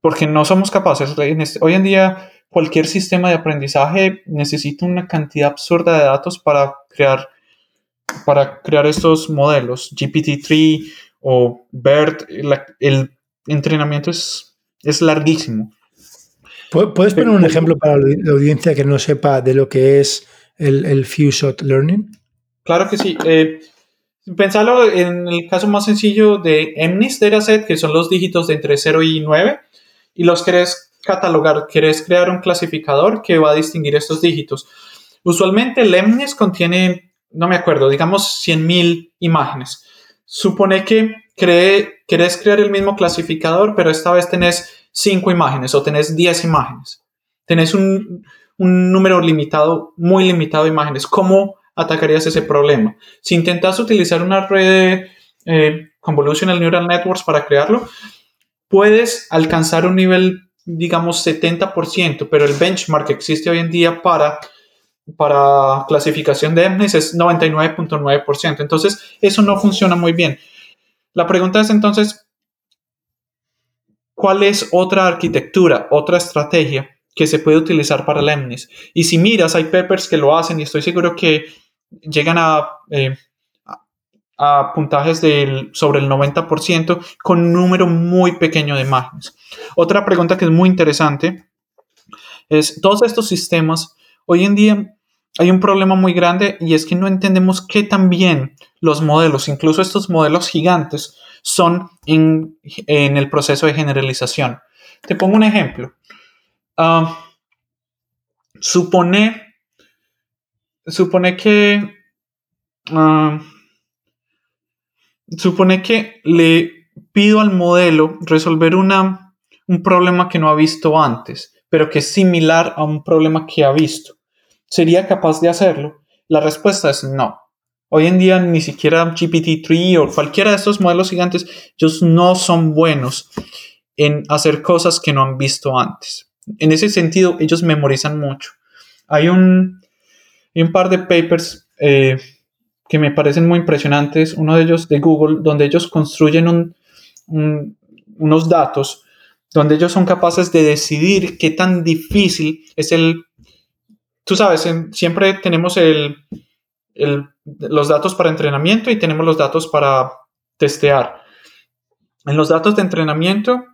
porque no somos capaces. Este, hoy en día, cualquier sistema de aprendizaje necesita una cantidad absurda de datos para crear, para crear estos modelos. GPT-3 o BERT, el entrenamiento es, es larguísimo. ¿Puedes poner un ejemplo para la audiencia que no sepa de lo que es el, el Few Shot Learning? Claro que sí. Eh, pensarlo en el caso más sencillo de MNIST Dataset, que son los dígitos de entre 0 y 9 y los querés catalogar, querés crear un clasificador que va a distinguir estos dígitos. Usualmente el contiene, no me acuerdo, digamos 100.000 imágenes. Supone que cree, querés crear el mismo clasificador, pero esta vez tenés 5 imágenes o tenés 10 imágenes. Tenés un, número limitado, muy limitado de imágenes. ¿Cómo atacarías ese problema? Si intentas utilizar una red eh, Convolutional Neural Networks para crearlo, puedes alcanzar un nivel, digamos, 70%, pero el benchmark que existe hoy en día para, para clasificación de EMNES es 99.9%. Entonces, eso no funciona muy bien. La pregunta es entonces, ¿cuál es otra arquitectura, otra estrategia que se puede utilizar para el EMNIS? Y si miras, hay papers que lo hacen y estoy seguro que llegan a eh, a puntajes del, sobre el 90% con un número muy pequeño de imágenes. Otra pregunta que es muy interesante es, todos estos sistemas, hoy en día hay un problema muy grande y es que no entendemos qué tan bien los modelos, incluso estos modelos gigantes, son en, el proceso de generalización. Te pongo un ejemplo. Ah, supone, supone que... Ah, supone que le pido al modelo resolver una, un problema que no ha visto antes, pero que es similar a un problema que ha visto. ¿Sería capaz de hacerlo? La respuesta es no. Hoy en día ni siquiera GPT-3 o cualquiera de estos modelos gigantes, ellos no son buenos en hacer cosas que no han visto antes. En ese sentido, ellos memorizan mucho. Hay un, un par de papers eh, que me parecen muy impresionantes. Uno de ellos de Google, donde ellos construyen unos datos, donde ellos son capaces de decidir qué tan difícil es el... Tú sabes, siempre tenemos los datos para entrenamiento y tenemos los datos para testear. En los datos de entrenamiento,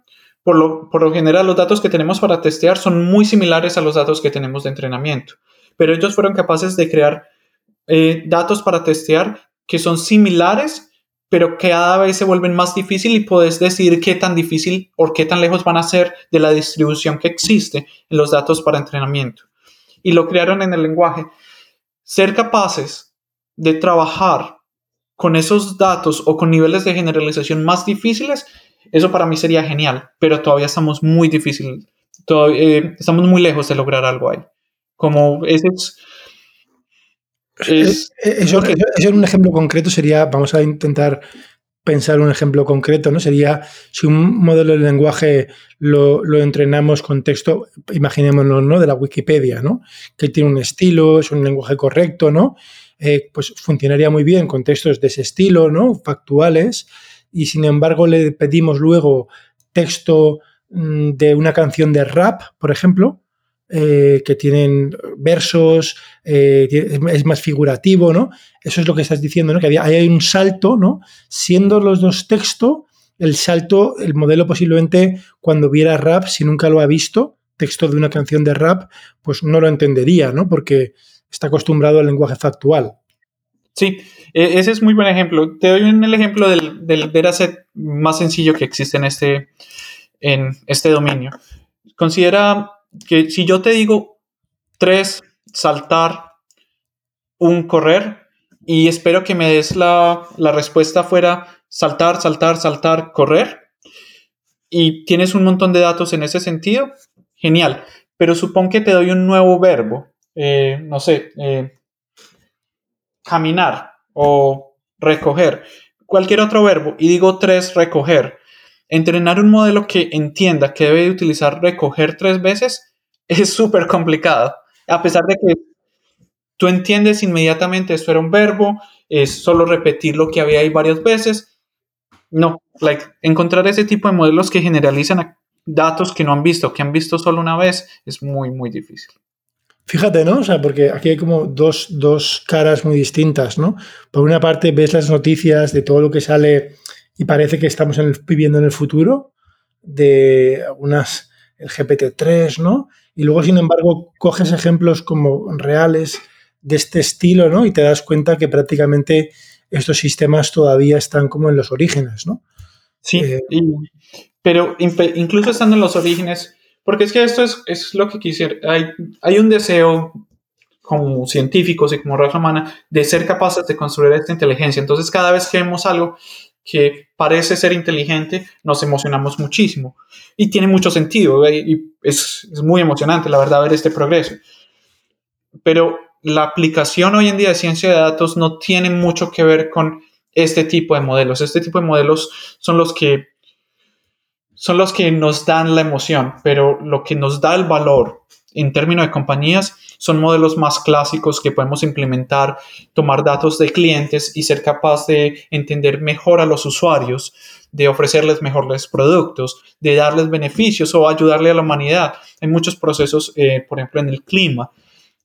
por lo, por lo, general, los datos que tenemos para testear son muy similares a los datos que tenemos de entrenamiento. Pero ellos fueron capaces de crear eh, datos para testear que son similares, pero que cada vez se vuelven más difíciles y puedes decidir qué tan difícil o qué tan lejos van a ser de la distribución que existe en los datos para entrenamiento. Y lo crearon en el lenguaje. Ser capaces de trabajar con esos datos o con niveles de generalización más difíciles, eso para mí sería genial, pero todavía estamos muy difícil, todavía, eh, estamos muy lejos de lograr algo ahí. Como ese es, es, eso, en un ejemplo concreto sería, vamos a intentar pensar un ejemplo concreto, ¿no? Sería si un modelo de lenguaje lo, lo, entrenamos con texto, imaginémonos, ¿no? De la Wikipedia, ¿no? Que tiene un estilo, es un lenguaje correcto, ¿no? Eh, pues funcionaría muy bien con textos de ese estilo, ¿no? Factuales, y sin embargo le pedimos luego texto mm, de una canción de rap, por ejemplo, eh, que tienen versos, eh, es más figurativo, ¿no? Eso es lo que estás diciendo, ¿no? Que hay un salto, ¿no? Siendo los dos textos, el salto, el modelo posiblemente cuando viera rap, si nunca lo ha visto, texto de una canción de rap, pues no lo entendería, ¿no? Porque está acostumbrado al lenguaje factual. Sí, e, ese es muy buen ejemplo. Te doy un, el ejemplo del, del dataset más sencillo que existe en este, en este dominio. Considera que si yo te digo tres, saltar, un correr, y espero que me des la, la respuesta fuera saltar, saltar, saltar, correr, y tienes un montón de datos en ese sentido, genial. Pero supón que te doy un nuevo verbo, eh, no sé, eh, caminar o recoger, cualquier otro verbo, y digo tres, recoger. Entrenar un modelo que entienda que debe utilizar recoger tres veces es súper complicado. A pesar de que tú entiendes inmediatamente esto era un verbo, es solo repetir lo que había ahí varias veces. No, like, encontrar ese tipo de modelos que generalizan datos que no han visto, que han visto solo una vez, es muy, muy difícil. Fíjate, ¿no? O sea, porque aquí hay como dos, dos caras muy distintas, ¿no? Por una parte ves las noticias de todo lo que sale y parece que estamos viviendo en el futuro, de algunas, el GPT-3, ¿no? Y luego, sin embargo, coges ejemplos como reales de este estilo, ¿no? Y te das cuenta que prácticamente estos sistemas todavía están como en los orígenes, ¿no? Sí, eh, pero incluso estando en los orígenes, porque es que esto es, lo que quisiera, hay, hay un deseo como científicos y como raza humana de ser capaces de construir esta inteligencia. Entonces, cada vez que vemos algo que parece ser inteligente, nos emocionamos muchísimo. Y tiene mucho sentido, y es, es, muy emocionante, la verdad, ver este progreso. Pero la aplicación hoy en día de ciencia de datos no tiene mucho que ver con este tipo de modelos. Este tipo de modelos son los que son los que nos dan la emoción, pero lo que nos da el valor en términos de compañías son modelos más clásicos que podemos implementar, tomar datos de clientes y ser capaz de entender mejor a los usuarios, de ofrecerles mejores productos, de darles beneficios o ayudarle a la humanidad. Hay muchos procesos, eh, por ejemplo, en el clima,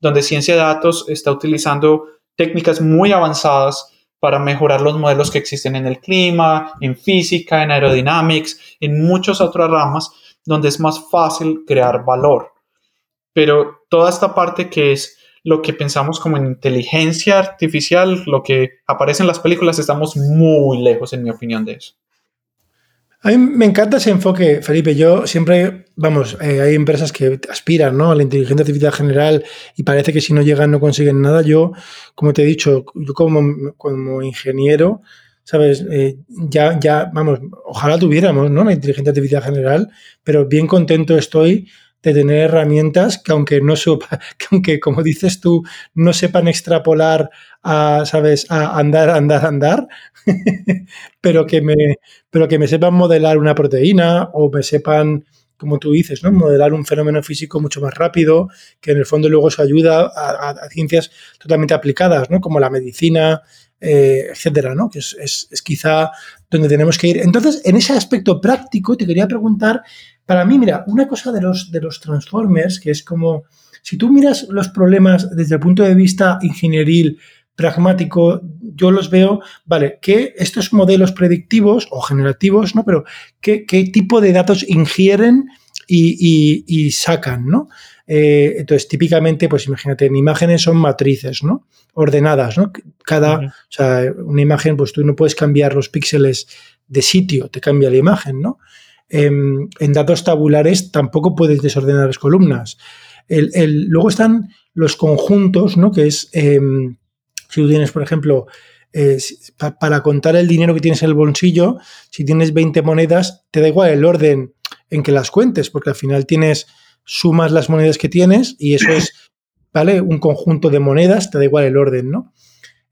donde ciencia de datos está utilizando técnicas muy avanzadas para mejorar los modelos que existen en el clima, en física, en aerodinámica, en muchas otras ramas, donde es más fácil crear valor pero toda esta parte que es lo que pensamos como inteligencia artificial, lo que aparece en las películas, estamos muy lejos, en mi opinión, de eso. A mí me encanta ese enfoque, Felipe. Yo siempre, vamos, eh, hay empresas que aspiran ¿no? a la inteligencia artificial general y parece que si no llegan no consiguen nada. Yo, como te he dicho, yo como, como ingeniero, ¿sabes? Eh, ya, ya, vamos, ojalá tuviéramos ¿no? la inteligencia artificial general, pero bien contento estoy de tener herramientas que aunque no sepa, <laughs> que aunque como dices tú, no sepan extrapolar a, ¿sabes?, a andar, andar, andar, <laughs> pero, que me, pero que me sepan modelar una proteína o me sepan, como tú dices, ¿no? modelar un fenómeno físico mucho más rápido, que en el fondo luego se ayuda a, ciencias totalmente aplicadas, ¿no? como la medicina, eh, etcétera, ¿no? que es, es, es quizá donde tenemos que ir. Entonces, en ese aspecto práctico, te quería preguntar para mí, mira, una cosa de los, de los Transformers, que es como, si tú miras los problemas desde el punto de vista ingenieril, pragmático, yo los veo, vale, que estos modelos predictivos o generativos, ¿no? Pero ¿qué, qué tipo de datos ingieren y, y, sacan, ¿no? Eh, entonces, típicamente, pues imagínate, en imágenes son matrices, ¿no? Ordenadas, ¿no? Cada, o sea, una imagen, pues tú no puedes cambiar los píxeles de sitio, te cambia la imagen, ¿no? Em, en datos tabulares tampoco puedes desordenar las columnas. luego están los conjuntos, ¿no? Que es, em, si tú tienes, por ejemplo, eh, para contar el dinero que tienes en el bolsillo, si tienes 20 monedas, te da igual el orden en que las cuentes, porque al final tienes, sumas las monedas que tienes y eso es, ¿vale? Un conjunto de monedas, te da igual el orden, ¿no?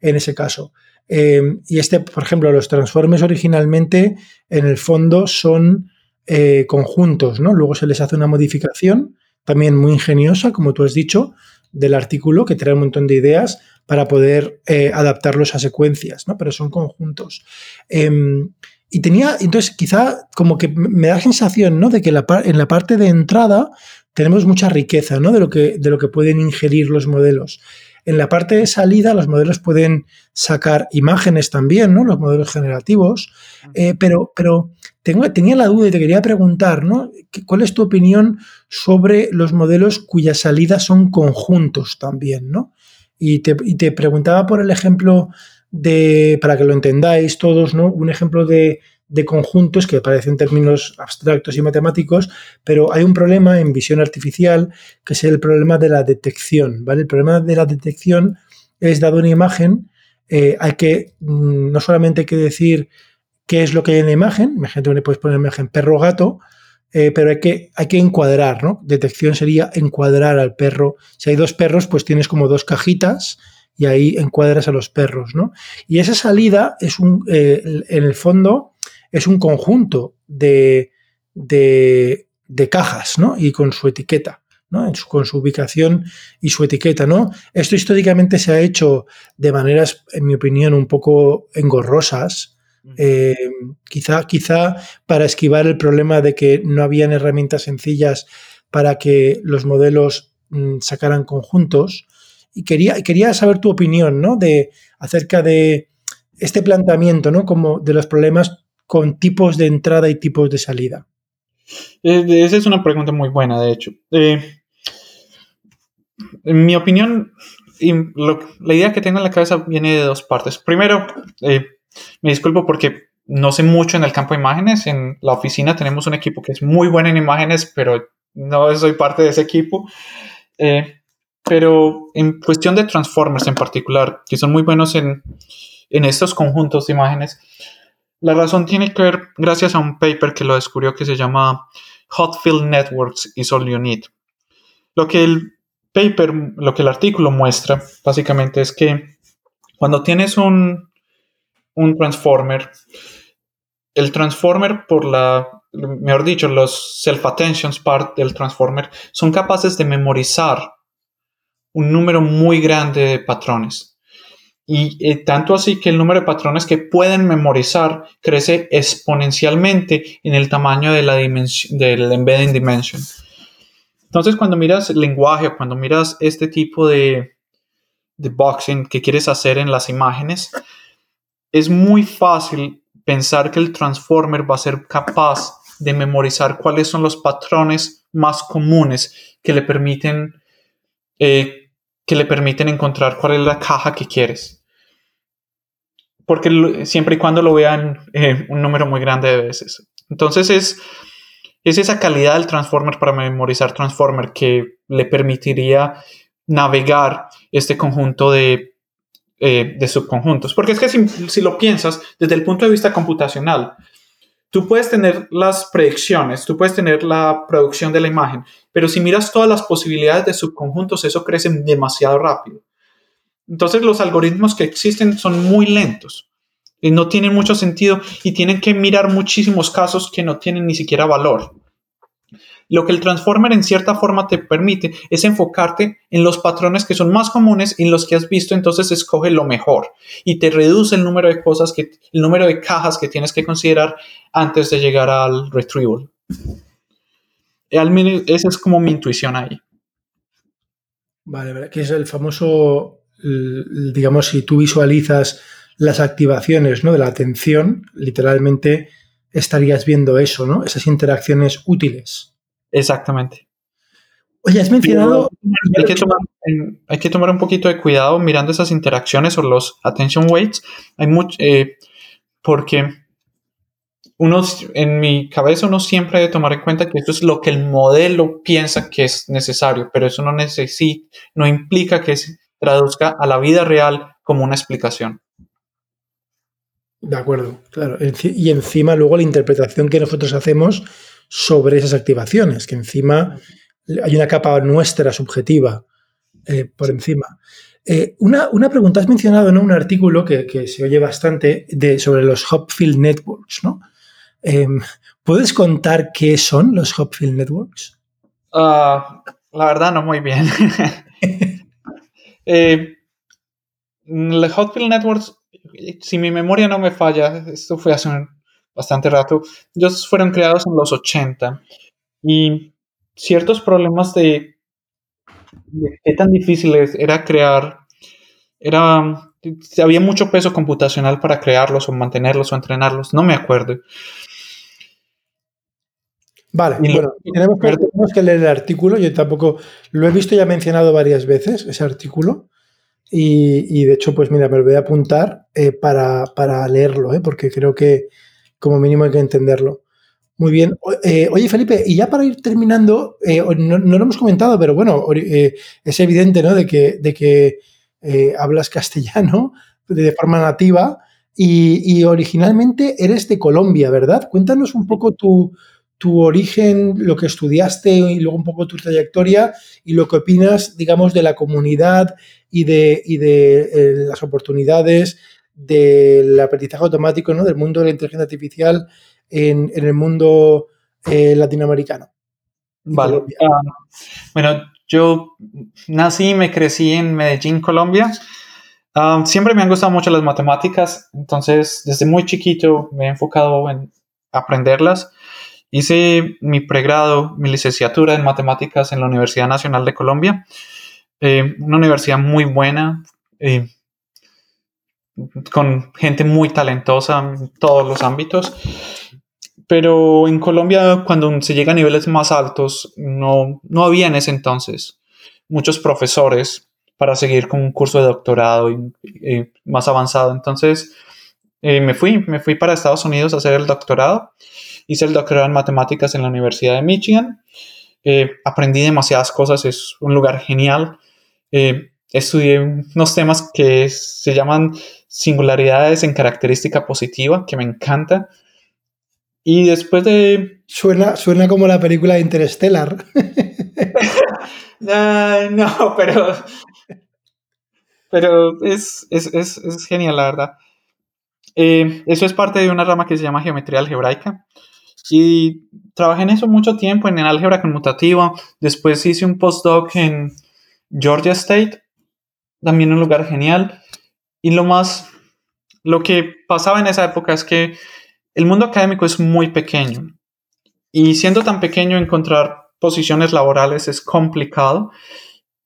En ese caso. Em, y este, por ejemplo, los transformes originalmente, en el fondo, son eh, conjuntos, ¿no? Luego se les hace una modificación, también muy ingeniosa, como tú has dicho, del artículo, que trae un montón de ideas para poder eh, adaptarlos a secuencias, ¿no? Pero son conjuntos. Em, y tenía, entonces, quizá como que me da la sensación, ¿no? De que en la parte de entrada tenemos mucha riqueza, ¿no? De lo que, de lo que pueden ingerir los modelos. En la parte de salida, los modelos pueden sacar imágenes también, ¿no? Los modelos generativos. Eh, pero, pero tengo, tenía la duda y te quería preguntar, ¿no? ¿Cuál es tu opinión sobre los modelos cuyas salidas son conjuntos también, ¿no? Y te, y te preguntaba por el ejemplo de, para que lo entendáis todos, ¿no? Un ejemplo de, de conjuntos que parecen términos abstractos y matemáticos, pero hay un problema en visión artificial que es el problema de la detección, ¿vale? El problema de la detección es, dado una imagen, eh, hay que, mm, no solamente hay que decir qué es lo que hay en la imagen, imagínate que puedes poner imagen perro-gato, eh, pero hay que, hay que encuadrar, ¿no? Detección sería encuadrar al perro. Si hay dos perros, pues tienes como dos cajitas y ahí encuadras a los perros, ¿no? Y esa salida es un, eh, en el fondo, es un conjunto de, cajas, ¿no? Y con su etiqueta. ¿no? con su ubicación y su etiqueta, ¿no? Esto históricamente se ha hecho de maneras, en mi opinión, un poco engorrosas, eh, quizá, quizá para esquivar el problema de que no habían herramientas sencillas para que los modelos mm, sacaran conjuntos. Y quería, quería saber tu opinión, ¿no? De, acerca de este planteamiento, ¿no? Como de los problemas con tipos de entrada y tipos de salida? Eh, esa es una pregunta muy buena, de hecho. Eh, en mi opinión, la idea que tengo en la cabeza viene de dos partes. Primero, eh, me disculpo porque no sé mucho en el campo de imágenes. En la oficina tenemos un equipo que es muy bueno en imágenes, pero no soy parte de ese equipo. pero en cuestión de transformers en particular, que son muy buenos en, en estos conjuntos de imágenes, la razón tiene que ver gracias a un paper que lo descubrió que se llama Hot Field Networks You Need. Lo que el paper, lo que el artículo muestra básicamente es que cuando tienes un, un transformer, el transformer por la, mejor dicho, los self-attentions part del transformer son capaces de memorizar un número muy grande de patrones. Y eh, tanto así que el número de patrones que pueden memorizar crece exponencialmente en el tamaño de la del embedding dimension. Entonces, cuando miras el lenguaje cuando miras este tipo de, de boxing que quieres hacer en las imágenes, es muy fácil pensar que el transformer va a ser capaz de memorizar cuáles son los patrones más comunes que le permiten eh, que le permiten encontrar cuál es la caja que quieres. Porque siempre y cuando lo vean eh, un número muy grande de veces. Entonces es, es esa calidad del transformer para memorizar transformer que le permitiría navegar este conjunto de, eh, de subconjuntos. Porque es que si, si, lo piensas desde el punto de vista computacional, tú puedes tener las predicciones, tú puedes tener la producción de la imagen, pero si miras todas las posibilidades de subconjuntos, eso crece demasiado rápido. Entonces los algoritmos que existen son muy lentos y no tienen mucho sentido y tienen que mirar muchísimos casos que no tienen ni siquiera valor. Lo que el transformer en cierta forma te permite es enfocarte en los patrones que son más comunes y en los que has visto, entonces escoge lo mejor y te reduce el número de cosas que, el número de cajas que tienes que considerar antes de llegar al retrieval. Esa es como mi intuición ahí. Vale, que es el famoso, digamos, si tú visualizas las activaciones ¿no? de la atención, literalmente estarías viendo eso, ¿no? Esas interacciones útiles. Exactamente. Oye, has mencionado... Hay que, tomar, hay que, tomar, un poquito de cuidado mirando esas interacciones o los attention weights. Hay mucho... Eh, porque uno, en mi cabeza uno siempre debe tomar en cuenta que esto es lo que el modelo piensa que es necesario, pero eso no necesita, no implica que se traduzca a la vida real como una explicación. De acuerdo, claro. Y encima luego la interpretación que nosotros hacemos sobre esas activaciones, que encima hay una capa nuestra subjetiva eh, por encima. Eh, una, pregunta, has mencionado en un artículo que, se oye bastante de, sobre los Hopfield Networks, ¿no? Em, ¿Puedes contar qué son los Hopfield Networks? Ah, la verdad, no muy bien. <laughs> eh, los Hopfield Networks, si mi memoria no me falla, esto fue hace bastante rato, ellos fueron creados en los 80 y ciertos problemas de, qué tan difícil era crear, era, había mucho peso computacional para crearlos o mantenerlos o entrenarlos, no me acuerdo. Vale, bueno, tenemos que, leer el artículo, yo tampoco lo he visto ya mencionado varias veces, ese artículo, y, de hecho, pues mira, me lo voy a apuntar eh, para, para, leerlo, ¿eh? porque creo que como mínimo hay que entenderlo. Muy bien. Eh, oye, Felipe, y ya para ir terminando, eh, no, lo hemos comentado, pero bueno, eh, es evidente, ¿no? De que, de que hablas castellano de forma nativa y, originalmente eres de Colombia, ¿verdad? Cuéntanos un poco tu, origen, lo que estudiaste y luego un poco tu trayectoria y lo que opinas, digamos, de la comunidad y de, y de las oportunidades del aprendizaje automático, ¿no? Del mundo de la inteligencia artificial en, el mundo eh, latinoamericano. Vale. Ah, bueno, yo nací y me crecí en Medellín, Colombia. Ah, siempre me han gustado mucho las matemáticas, entonces desde muy chiquito me he enfocado en aprenderlas. Hice mi pregrado, mi licenciatura en matemáticas en la Universidad Nacional de Colombia, eh, una universidad muy buena, eh, con gente muy talentosa en todos los ámbitos. Pero en Colombia, cuando se llega a niveles más altos, no, no había en ese entonces muchos profesores para seguir con un curso de doctorado y, más avanzado. Entonces, eh, me fui, me fui para Estados Unidos a hacer el doctorado. Hice el doctorado en matemáticas en la Universidad de Michigan. Eh, aprendí demasiadas cosas, es un lugar genial. Eh, estudié unos temas que se llaman singularidades en característica positiva, que me encanta. Y después de... Suena, suena como la película de Interstellar. <laughs> no, pero... Pero es, genial, la verdad. Eh, eso es parte de una rama que se llama geometría algebraica. Y trabajé en eso mucho tiempo, en el álgebra conmutativa. Después hice un postdoc en Georgia State, también un lugar genial. Y lo más, lo que pasaba en esa época es que el mundo académico es muy pequeño y siendo tan pequeño encontrar posiciones laborales es complicado.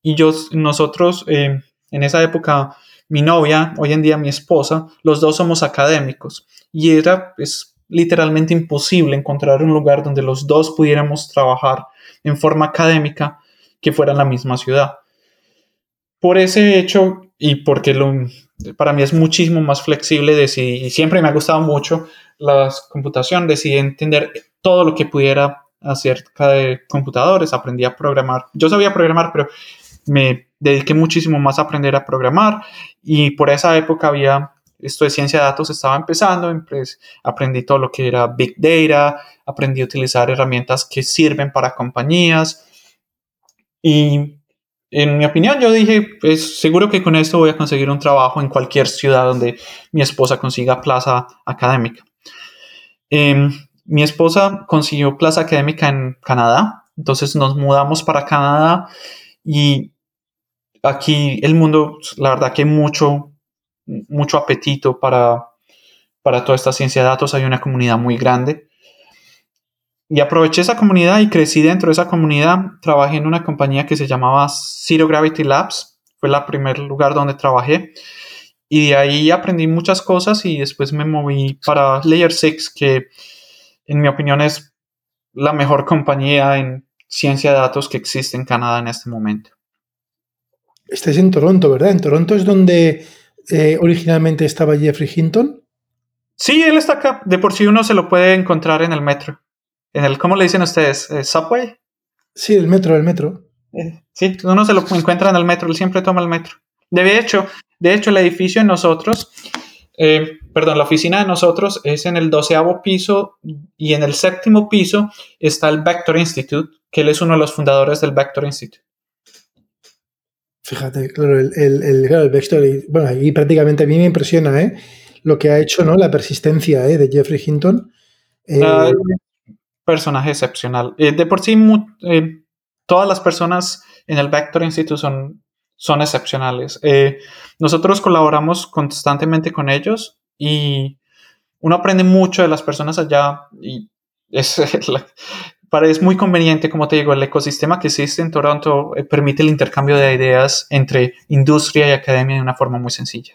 Y yo, nosotros, eh, en esa época, mi novia, hoy en día mi esposa, los dos somos académicos y era es literalmente imposible encontrar un lugar donde los dos pudiéramos trabajar en forma académica que fuera en la misma ciudad. Por ese hecho y porque lo, para mí es muchísimo más flexible y siempre me ha gustado mucho la computación, decidí entender todo lo que pudiera acerca de computadores, aprendí a programar. Yo sabía programar, pero me dediqué muchísimo más a aprender a programar y por esa época había esto de ciencia de datos estaba empezando, pues aprendí todo lo que era Big Data, aprendí a utilizar herramientas que sirven para compañías y en mi opinión, yo dije, pues seguro que con esto voy a conseguir un trabajo en cualquier ciudad donde mi esposa consiga plaza académica. Em, mi esposa consiguió plaza académica en Canadá, entonces nos mudamos para Canadá y aquí el mundo, la verdad que hay mucho, mucho apetito para, para toda esta ciencia de datos, hay una comunidad muy grande. Y aproveché esa comunidad y crecí dentro de esa comunidad. Trabajé en una compañía que se llamaba Zero Gravity Labs. Fue el primer lugar donde trabajé. Y de ahí aprendí muchas cosas y después me moví para Layer 6, que en mi opinión es la mejor compañía en ciencia de datos que existe en Canadá en este momento. Estáis en Toronto, ¿verdad? ¿En Toronto es donde eh, originalmente estaba Jeffrey Hinton? Sí, él está acá. De por sí uno se lo puede encontrar en el metro. En el, ¿cómo le dicen ustedes? ¿Subway? Sí, el metro, el metro. Eh, sí, uno se lo encuentra en el metro, él siempre toma el metro. De hecho, de hecho, el edificio de nosotros, eh, perdón, la oficina de nosotros es en el doceavo piso y en el séptimo piso está el Vector Institute, que él es uno de los fundadores del Vector Institute. Fíjate, claro, el, el, Vector, bueno, ahí prácticamente a mí me impresiona, ¿eh? Lo que ha hecho, ¿no? La persistencia ¿eh? de Jeffrey Hinton. Eh, personaje excepcional. Eh, de por sí, todas las personas en el Vector Institute son son excepcionales. Eh, nosotros colaboramos constantemente con ellos y uno aprende mucho de las personas allá y es, <laughs> es muy conveniente, como te digo, el ecosistema que existe en Toronto eh, permite el intercambio de ideas entre industria y academia de una forma muy sencilla.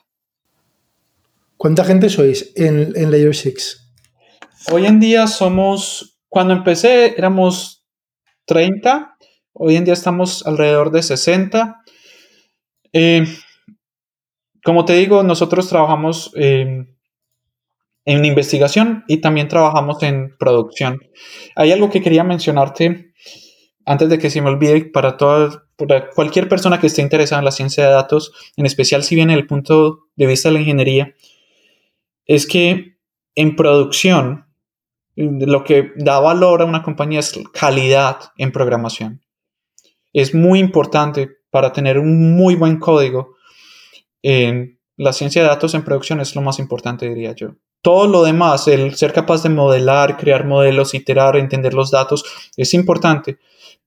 ¿Cuánta gente sois en, en Layer 6? Hoy en día somos, cuando empecé éramos 30, hoy en día estamos alrededor de 60 eh, como te digo, nosotros trabajamos en investigación y también trabajamos en producción. Hay algo que quería mencionarte antes de que se me olvide para, toda, cualquier persona que esté interesada en la ciencia de datos, en especial si viene el punto de vista de la ingeniería, es que en producción lo que da valor a una compañía es calidad en programación. Es muy importante para tener un muy buen código, en la ciencia de datos en producción es lo más importante, diría yo. Todo lo demás, el ser capaz de modelar, crear modelos, iterar, entender los datos, es importante.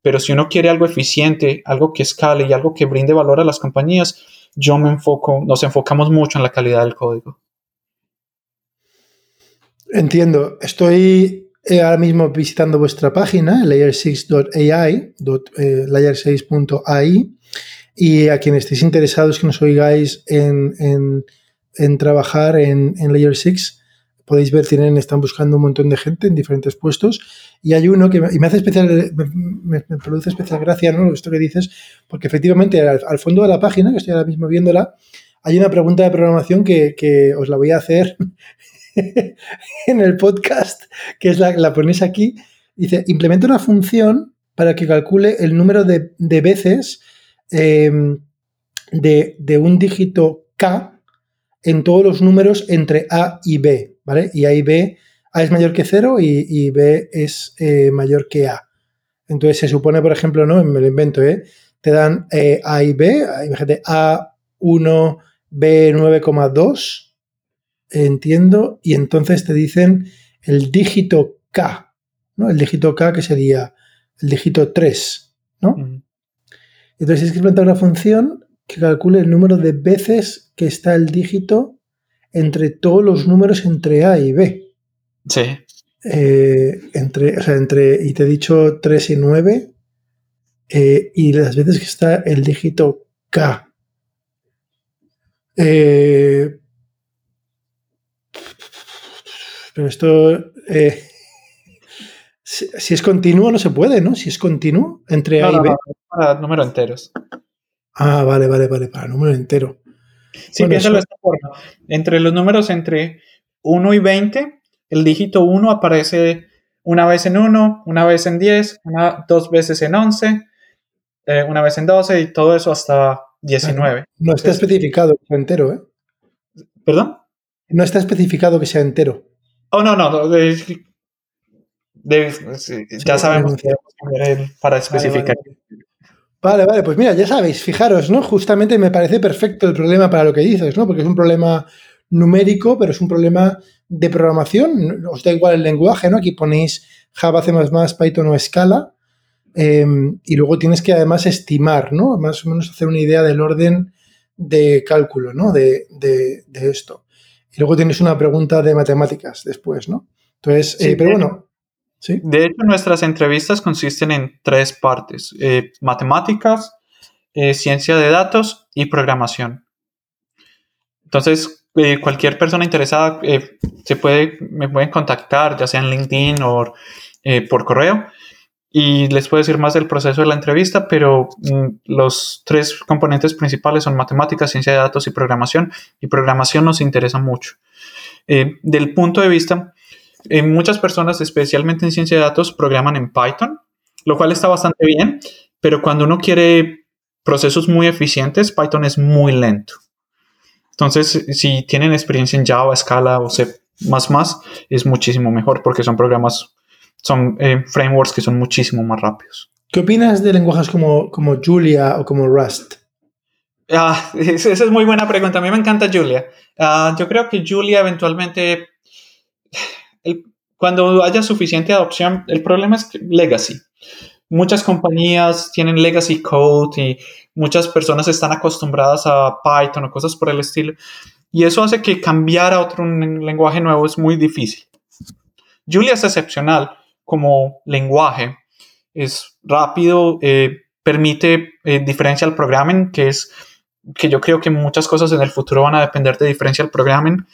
Pero si uno quiere algo eficiente, algo que escale y algo que brinde valor a las compañías, yo me enfoco, nos enfocamos mucho en la calidad del código. Entiendo. Estoy eh, ahora mismo visitando vuestra página, layer6.ai, eh, layer6.ai, y a quienes estéis interesados que nos oigáis en, trabajar en, Layer 6, podéis ver, tienen, están buscando un montón de gente en diferentes puestos. Y hay uno que me, hace especial, me, produce especial gracia, ¿no? Esto que dices, porque efectivamente al, fondo de la página, que estoy ahora mismo viéndola, hay una pregunta de programación que, os la voy a hacer <laughs> en el podcast, que es la, la ponéis aquí. Dice, implementa una función para que calcule el número de, de veces Em, de, un dígito K en todos los números entre A y B, ¿vale? Y A y B, A es mayor que 0 y, B es eh, mayor que A. Entonces se supone, por ejemplo, ¿no? Me lo invento, ¿eh? Te dan eh, A y B, imagínate A1, B 9,2, entiendo, y entonces te dicen el dígito K, ¿no? El dígito K que sería el dígito 3, ¿no? Entonces es que implementar una función que calcule el número de veces que está el dígito entre todos los números entre A y B. Sí. Eh, entre, o sea, entre, y te he dicho 3 y 9, eh, y las veces que está el dígito K. Eh, pero esto, <laughs> si, es continuo no se puede, ¿no? Si es continuo entre A y B para números enteros. Ah, vale, vale, vale, para número entero. Sí, piénsalo de esta forma. Entre los números entre 1 y 20, el dígito 1 aparece una vez en 1, una vez en 10, una, dos veces en 11, eh, una vez en 12 y todo eso hasta 19. No está especificado que sea entero, ¿eh? ¿Perdón? No está especificado que sea entero. Oh, no, no. ya sabemos que para especificar. Vale, vale, pues mira, ya sabéis, fijaros, ¿no? Justamente me parece perfecto el problema para lo que dices, ¿no? Porque es un problema numérico, pero es un problema de programación. Os da igual el lenguaje, ¿no? Aquí ponéis Java, C++, Python o Scala. Em, y luego tienes que además estimar, ¿no? Más o menos hacer una idea del orden de cálculo, ¿no? De, esto. Y luego tienes una pregunta de matemáticas después, ¿no? Entonces, eh, pero bueno, de hecho, nuestras entrevistas consisten en tres partes, eh, matemáticas, eh, ciencia de datos y programación. Entonces, cualquier persona interesada se puede, me pueden contactar, ya sea en LinkedIn o por correo, y les puedo decir más del proceso de la entrevista, pero mm, los tres componentes principales son matemáticas, ciencia de datos y programación, y programación nos interesa mucho. Eh, del punto de vista, eh, muchas personas, especialmente en ciencia de datos, programan en Python, lo cual está bastante bien, pero cuando uno quiere procesos muy eficientes, Python es muy lento. Entonces, si tienen experiencia en Java, Scala o C++, es muchísimo mejor porque son programas, son eh, frameworks que son muchísimo más rápidos. ¿Qué opinas de lenguajes como, como Julia o como Rust? Ah, <laughs> esa es muy buena pregunta. A mí me encanta Julia. Ah, yo creo que Julia eventualmente, <sighs> cuando haya suficiente adopción, el problema es legacy muchas compañías tienen legacy code y muchas personas están acostumbradas a Python o cosas por el estilo. Y eso hace que cambiar a otro lenguaje nuevo es muy difícil. Julia es excepcional como lenguaje. Es rápido, eh, permite eh, differential programming, que es que yo creo que muchas cosas en el futuro van a depender de differential programming.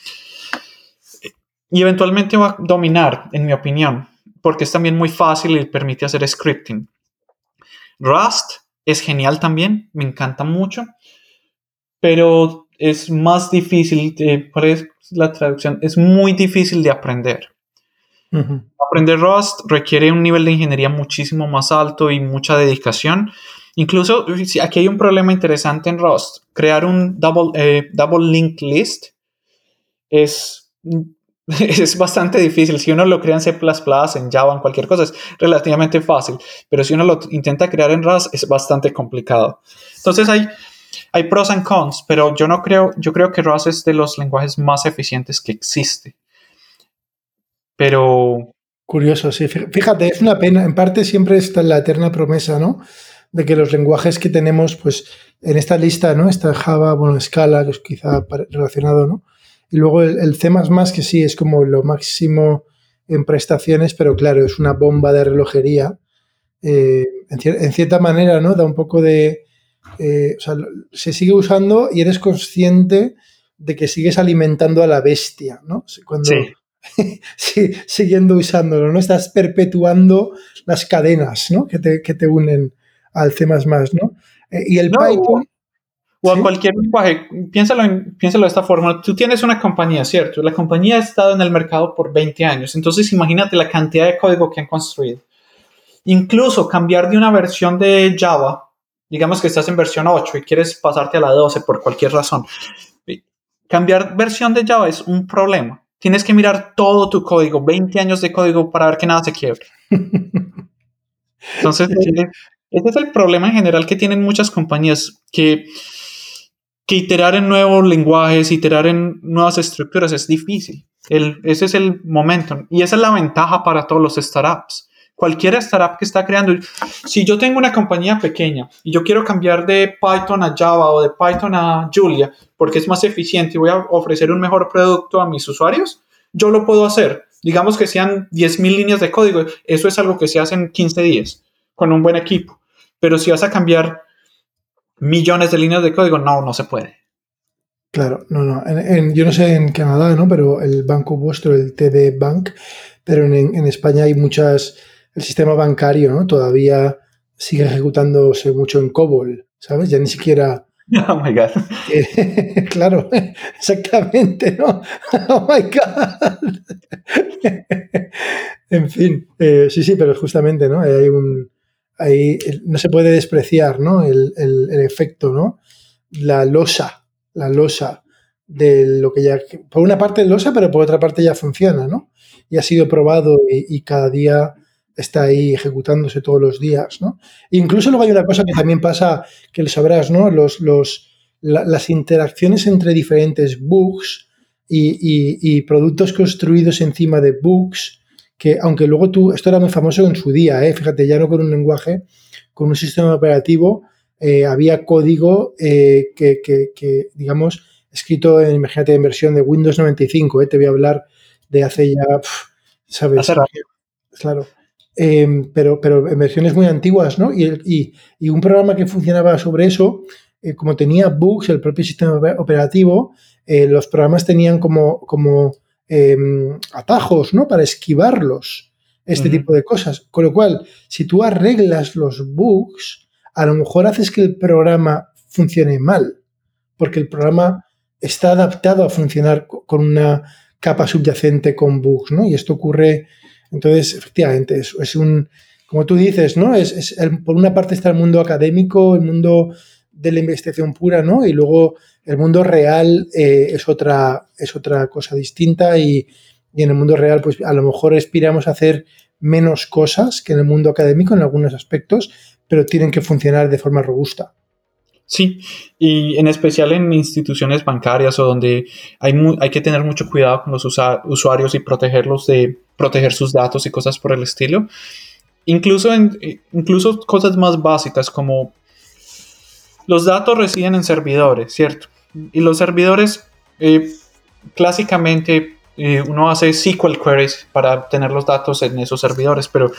Y eventualmente va a dominar, en mi opinión porque es también muy fácil y permite hacer scripting. Rust es genial también, me encanta mucho, pero es más difícil, de, ¿cuál es la traducción? Es muy difícil de aprender. Aprender Rust requiere un nivel de ingeniería muchísimo más alto y mucha dedicación. Incluso aquí hay un problema interesante en Rust. Crear un double, eh, double list es <laughs> es bastante difícil. Si uno lo crea en C++, en Java, en cualquier cosa, es relativamente fácil. Pero si uno lo intenta crear en Rust, es bastante complicado. Entonces hay, hay pros y cons, pero yo no creo, yo creo que Rust es de los lenguajes más eficientes que existe. Pero... Curioso, sí. Fíjate, es una pena. En parte siempre está la eterna promesa, ¿no? De que los lenguajes que tenemos, pues, en esta lista, ¿no? Está Java, bueno, Scala, que es quizá relacionado, ¿no? Y luego el, C, que sí es como lo máximo en prestaciones, pero claro, es una bomba de relojería. Eh, en, cierta manera, ¿no? Da un poco de. Eh, o sea, se sigue usando y eres consciente de que sigues alimentando a la bestia, ¿no? Cuando, sí. <laughs> siguiendo usándolo, ¿no? Estás perpetuando las cadenas, ¿no? Que te, que te unen al C, ¿no? Eh, y el Python o a cualquier lenguaje. Piénsalo, piénsalo de esta forma. Tú tienes una compañía, ¿cierto? La compañía ha estado en el mercado por 20 años. Entonces, imagínate la cantidad de código que han construido. Incluso cambiar de una versión de Java, digamos que estás en versión 8 y quieres pasarte a la 12 por cualquier razón. Cambiar versión de Java es un problema. Tienes que mirar todo tu código, 20 años de código para ver que nada se quiebre. <laughs> Entonces, ese es el problema en general que tienen muchas compañías, que que iterar en nuevos lenguajes, iterar en nuevas estructuras es difícil. El, ese es el momento. Y esa es la ventaja para todos los startups. Cualquier startup que está creando, si yo tengo una compañía pequeña y yo quiero cambiar de Python a Java o de Python a Julia porque es más eficiente y voy a ofrecer un mejor producto a mis usuarios, yo lo puedo hacer. Digamos que sean 10.000 líneas de código, eso es algo que se hace en 15 días con un buen equipo. Pero si vas a cambiar millones de líneas de código, no, no se puede. Claro, no, no. yo no sé en Canadá, ¿no? Pero el banco vuestro, el TD Bank, pero en, España hay muchas, el sistema bancario, ¿no? Todavía sigue ejecutándose mucho en COBOL, ¿sabes? Ya ni siquiera... <laughs> Oh my God. <laughs> claro, exactamente, ¿no? <laughs> Oh my God. en fin, eh, sí, sí, pero justamente, ¿no? Hay un, ahí no se puede despreciar ¿no? el, efecto, ¿no? la losa, la losa de lo que ya, por una parte losa, pero por otra parte ya funciona, ¿no? Y ha sido probado y, cada día está ahí ejecutándose todos los días, ¿no? Incluso luego hay una cosa que también pasa, que lo sabrás, ¿no? Los, los, las interacciones entre diferentes bugs y, productos construidos encima de bugs que aunque luego tú, esto era muy famoso en su día, ¿eh? fíjate, ya no con un lenguaje, con un sistema operativo, eh, había código eh, que, que, digamos, escrito, en, imagínate, en versión de Windows 95, te voy a hablar de hace ya, ¿sabes? Claro. Em, pero, pero en versiones muy antiguas, ¿no? Y, y, un programa que funcionaba sobre eso, como tenía bugs, el propio sistema operativo, los programas tenían como, como Em, atajos, ¿no? Para esquivarlos. este tipo de cosas. Con lo cual, si tú arreglas los bugs, a lo mejor haces que el programa funcione mal, porque el programa está adaptado a funcionar con una capa subyacente con bugs, ¿no? Y esto ocurre, entonces, efectivamente, es, es un, como tú dices, ¿no? Es, por una parte está el mundo académico, el mundo de la investigación pura, ¿no? Y luego el mundo real eh, es, otra, es otra cosa distinta y, y, en el mundo real, pues a lo mejor aspiramos a hacer menos cosas que en el mundo académico en algunos aspectos, pero tienen que funcionar de forma robusta. Sí, y en especial en instituciones bancarias o donde hay, hay que tener mucho cuidado con los usuarios y protegerlos de proteger sus datos y cosas por el estilo. Incluso, en, incluso cosas más básicas como los datos residen en servidores, ¿cierto? Y los servidores, eh, clásicamente, eh, uno hace SQL queries para tener los datos en esos servidores, pero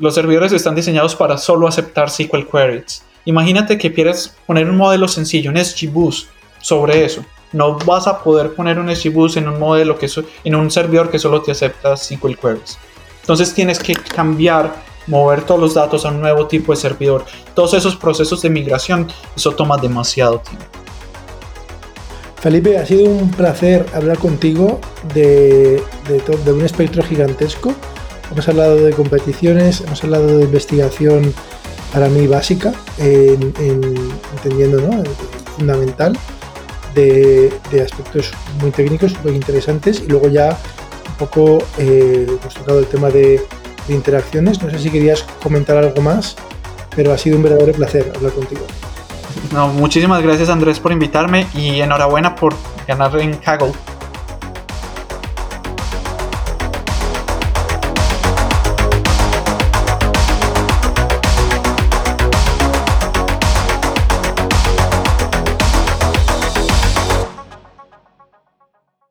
los servidores están diseñados para solo aceptar SQL queries. Imagínate que quieres poner un modelo sencillo, un SGBoost, sobre eso. No vas a poder poner un SGBoost en un modelo que en un servidor que solo te acepta SQL queries. Entonces tienes que cambiar, mover todos los datos a un nuevo tipo de servidor. Todos esos procesos de migración, eso toma demasiado tiempo. Felipe, ha sido un placer hablar contigo de, de, de un espectro gigantesco. Hemos hablado de competiciones, hemos hablado de investigación para mí básica, en, entendiendo, ¿no? fundamental, de, aspectos muy técnicos, muy interesantes, y luego ya un poco eh, hemos tocado el tema de, interacciones. No sé si querías comentar algo más, pero ha sido un verdadero placer hablar contigo. No, muchísimas gracias Andrés por invitarme y enhorabuena por ganar en Kaggle.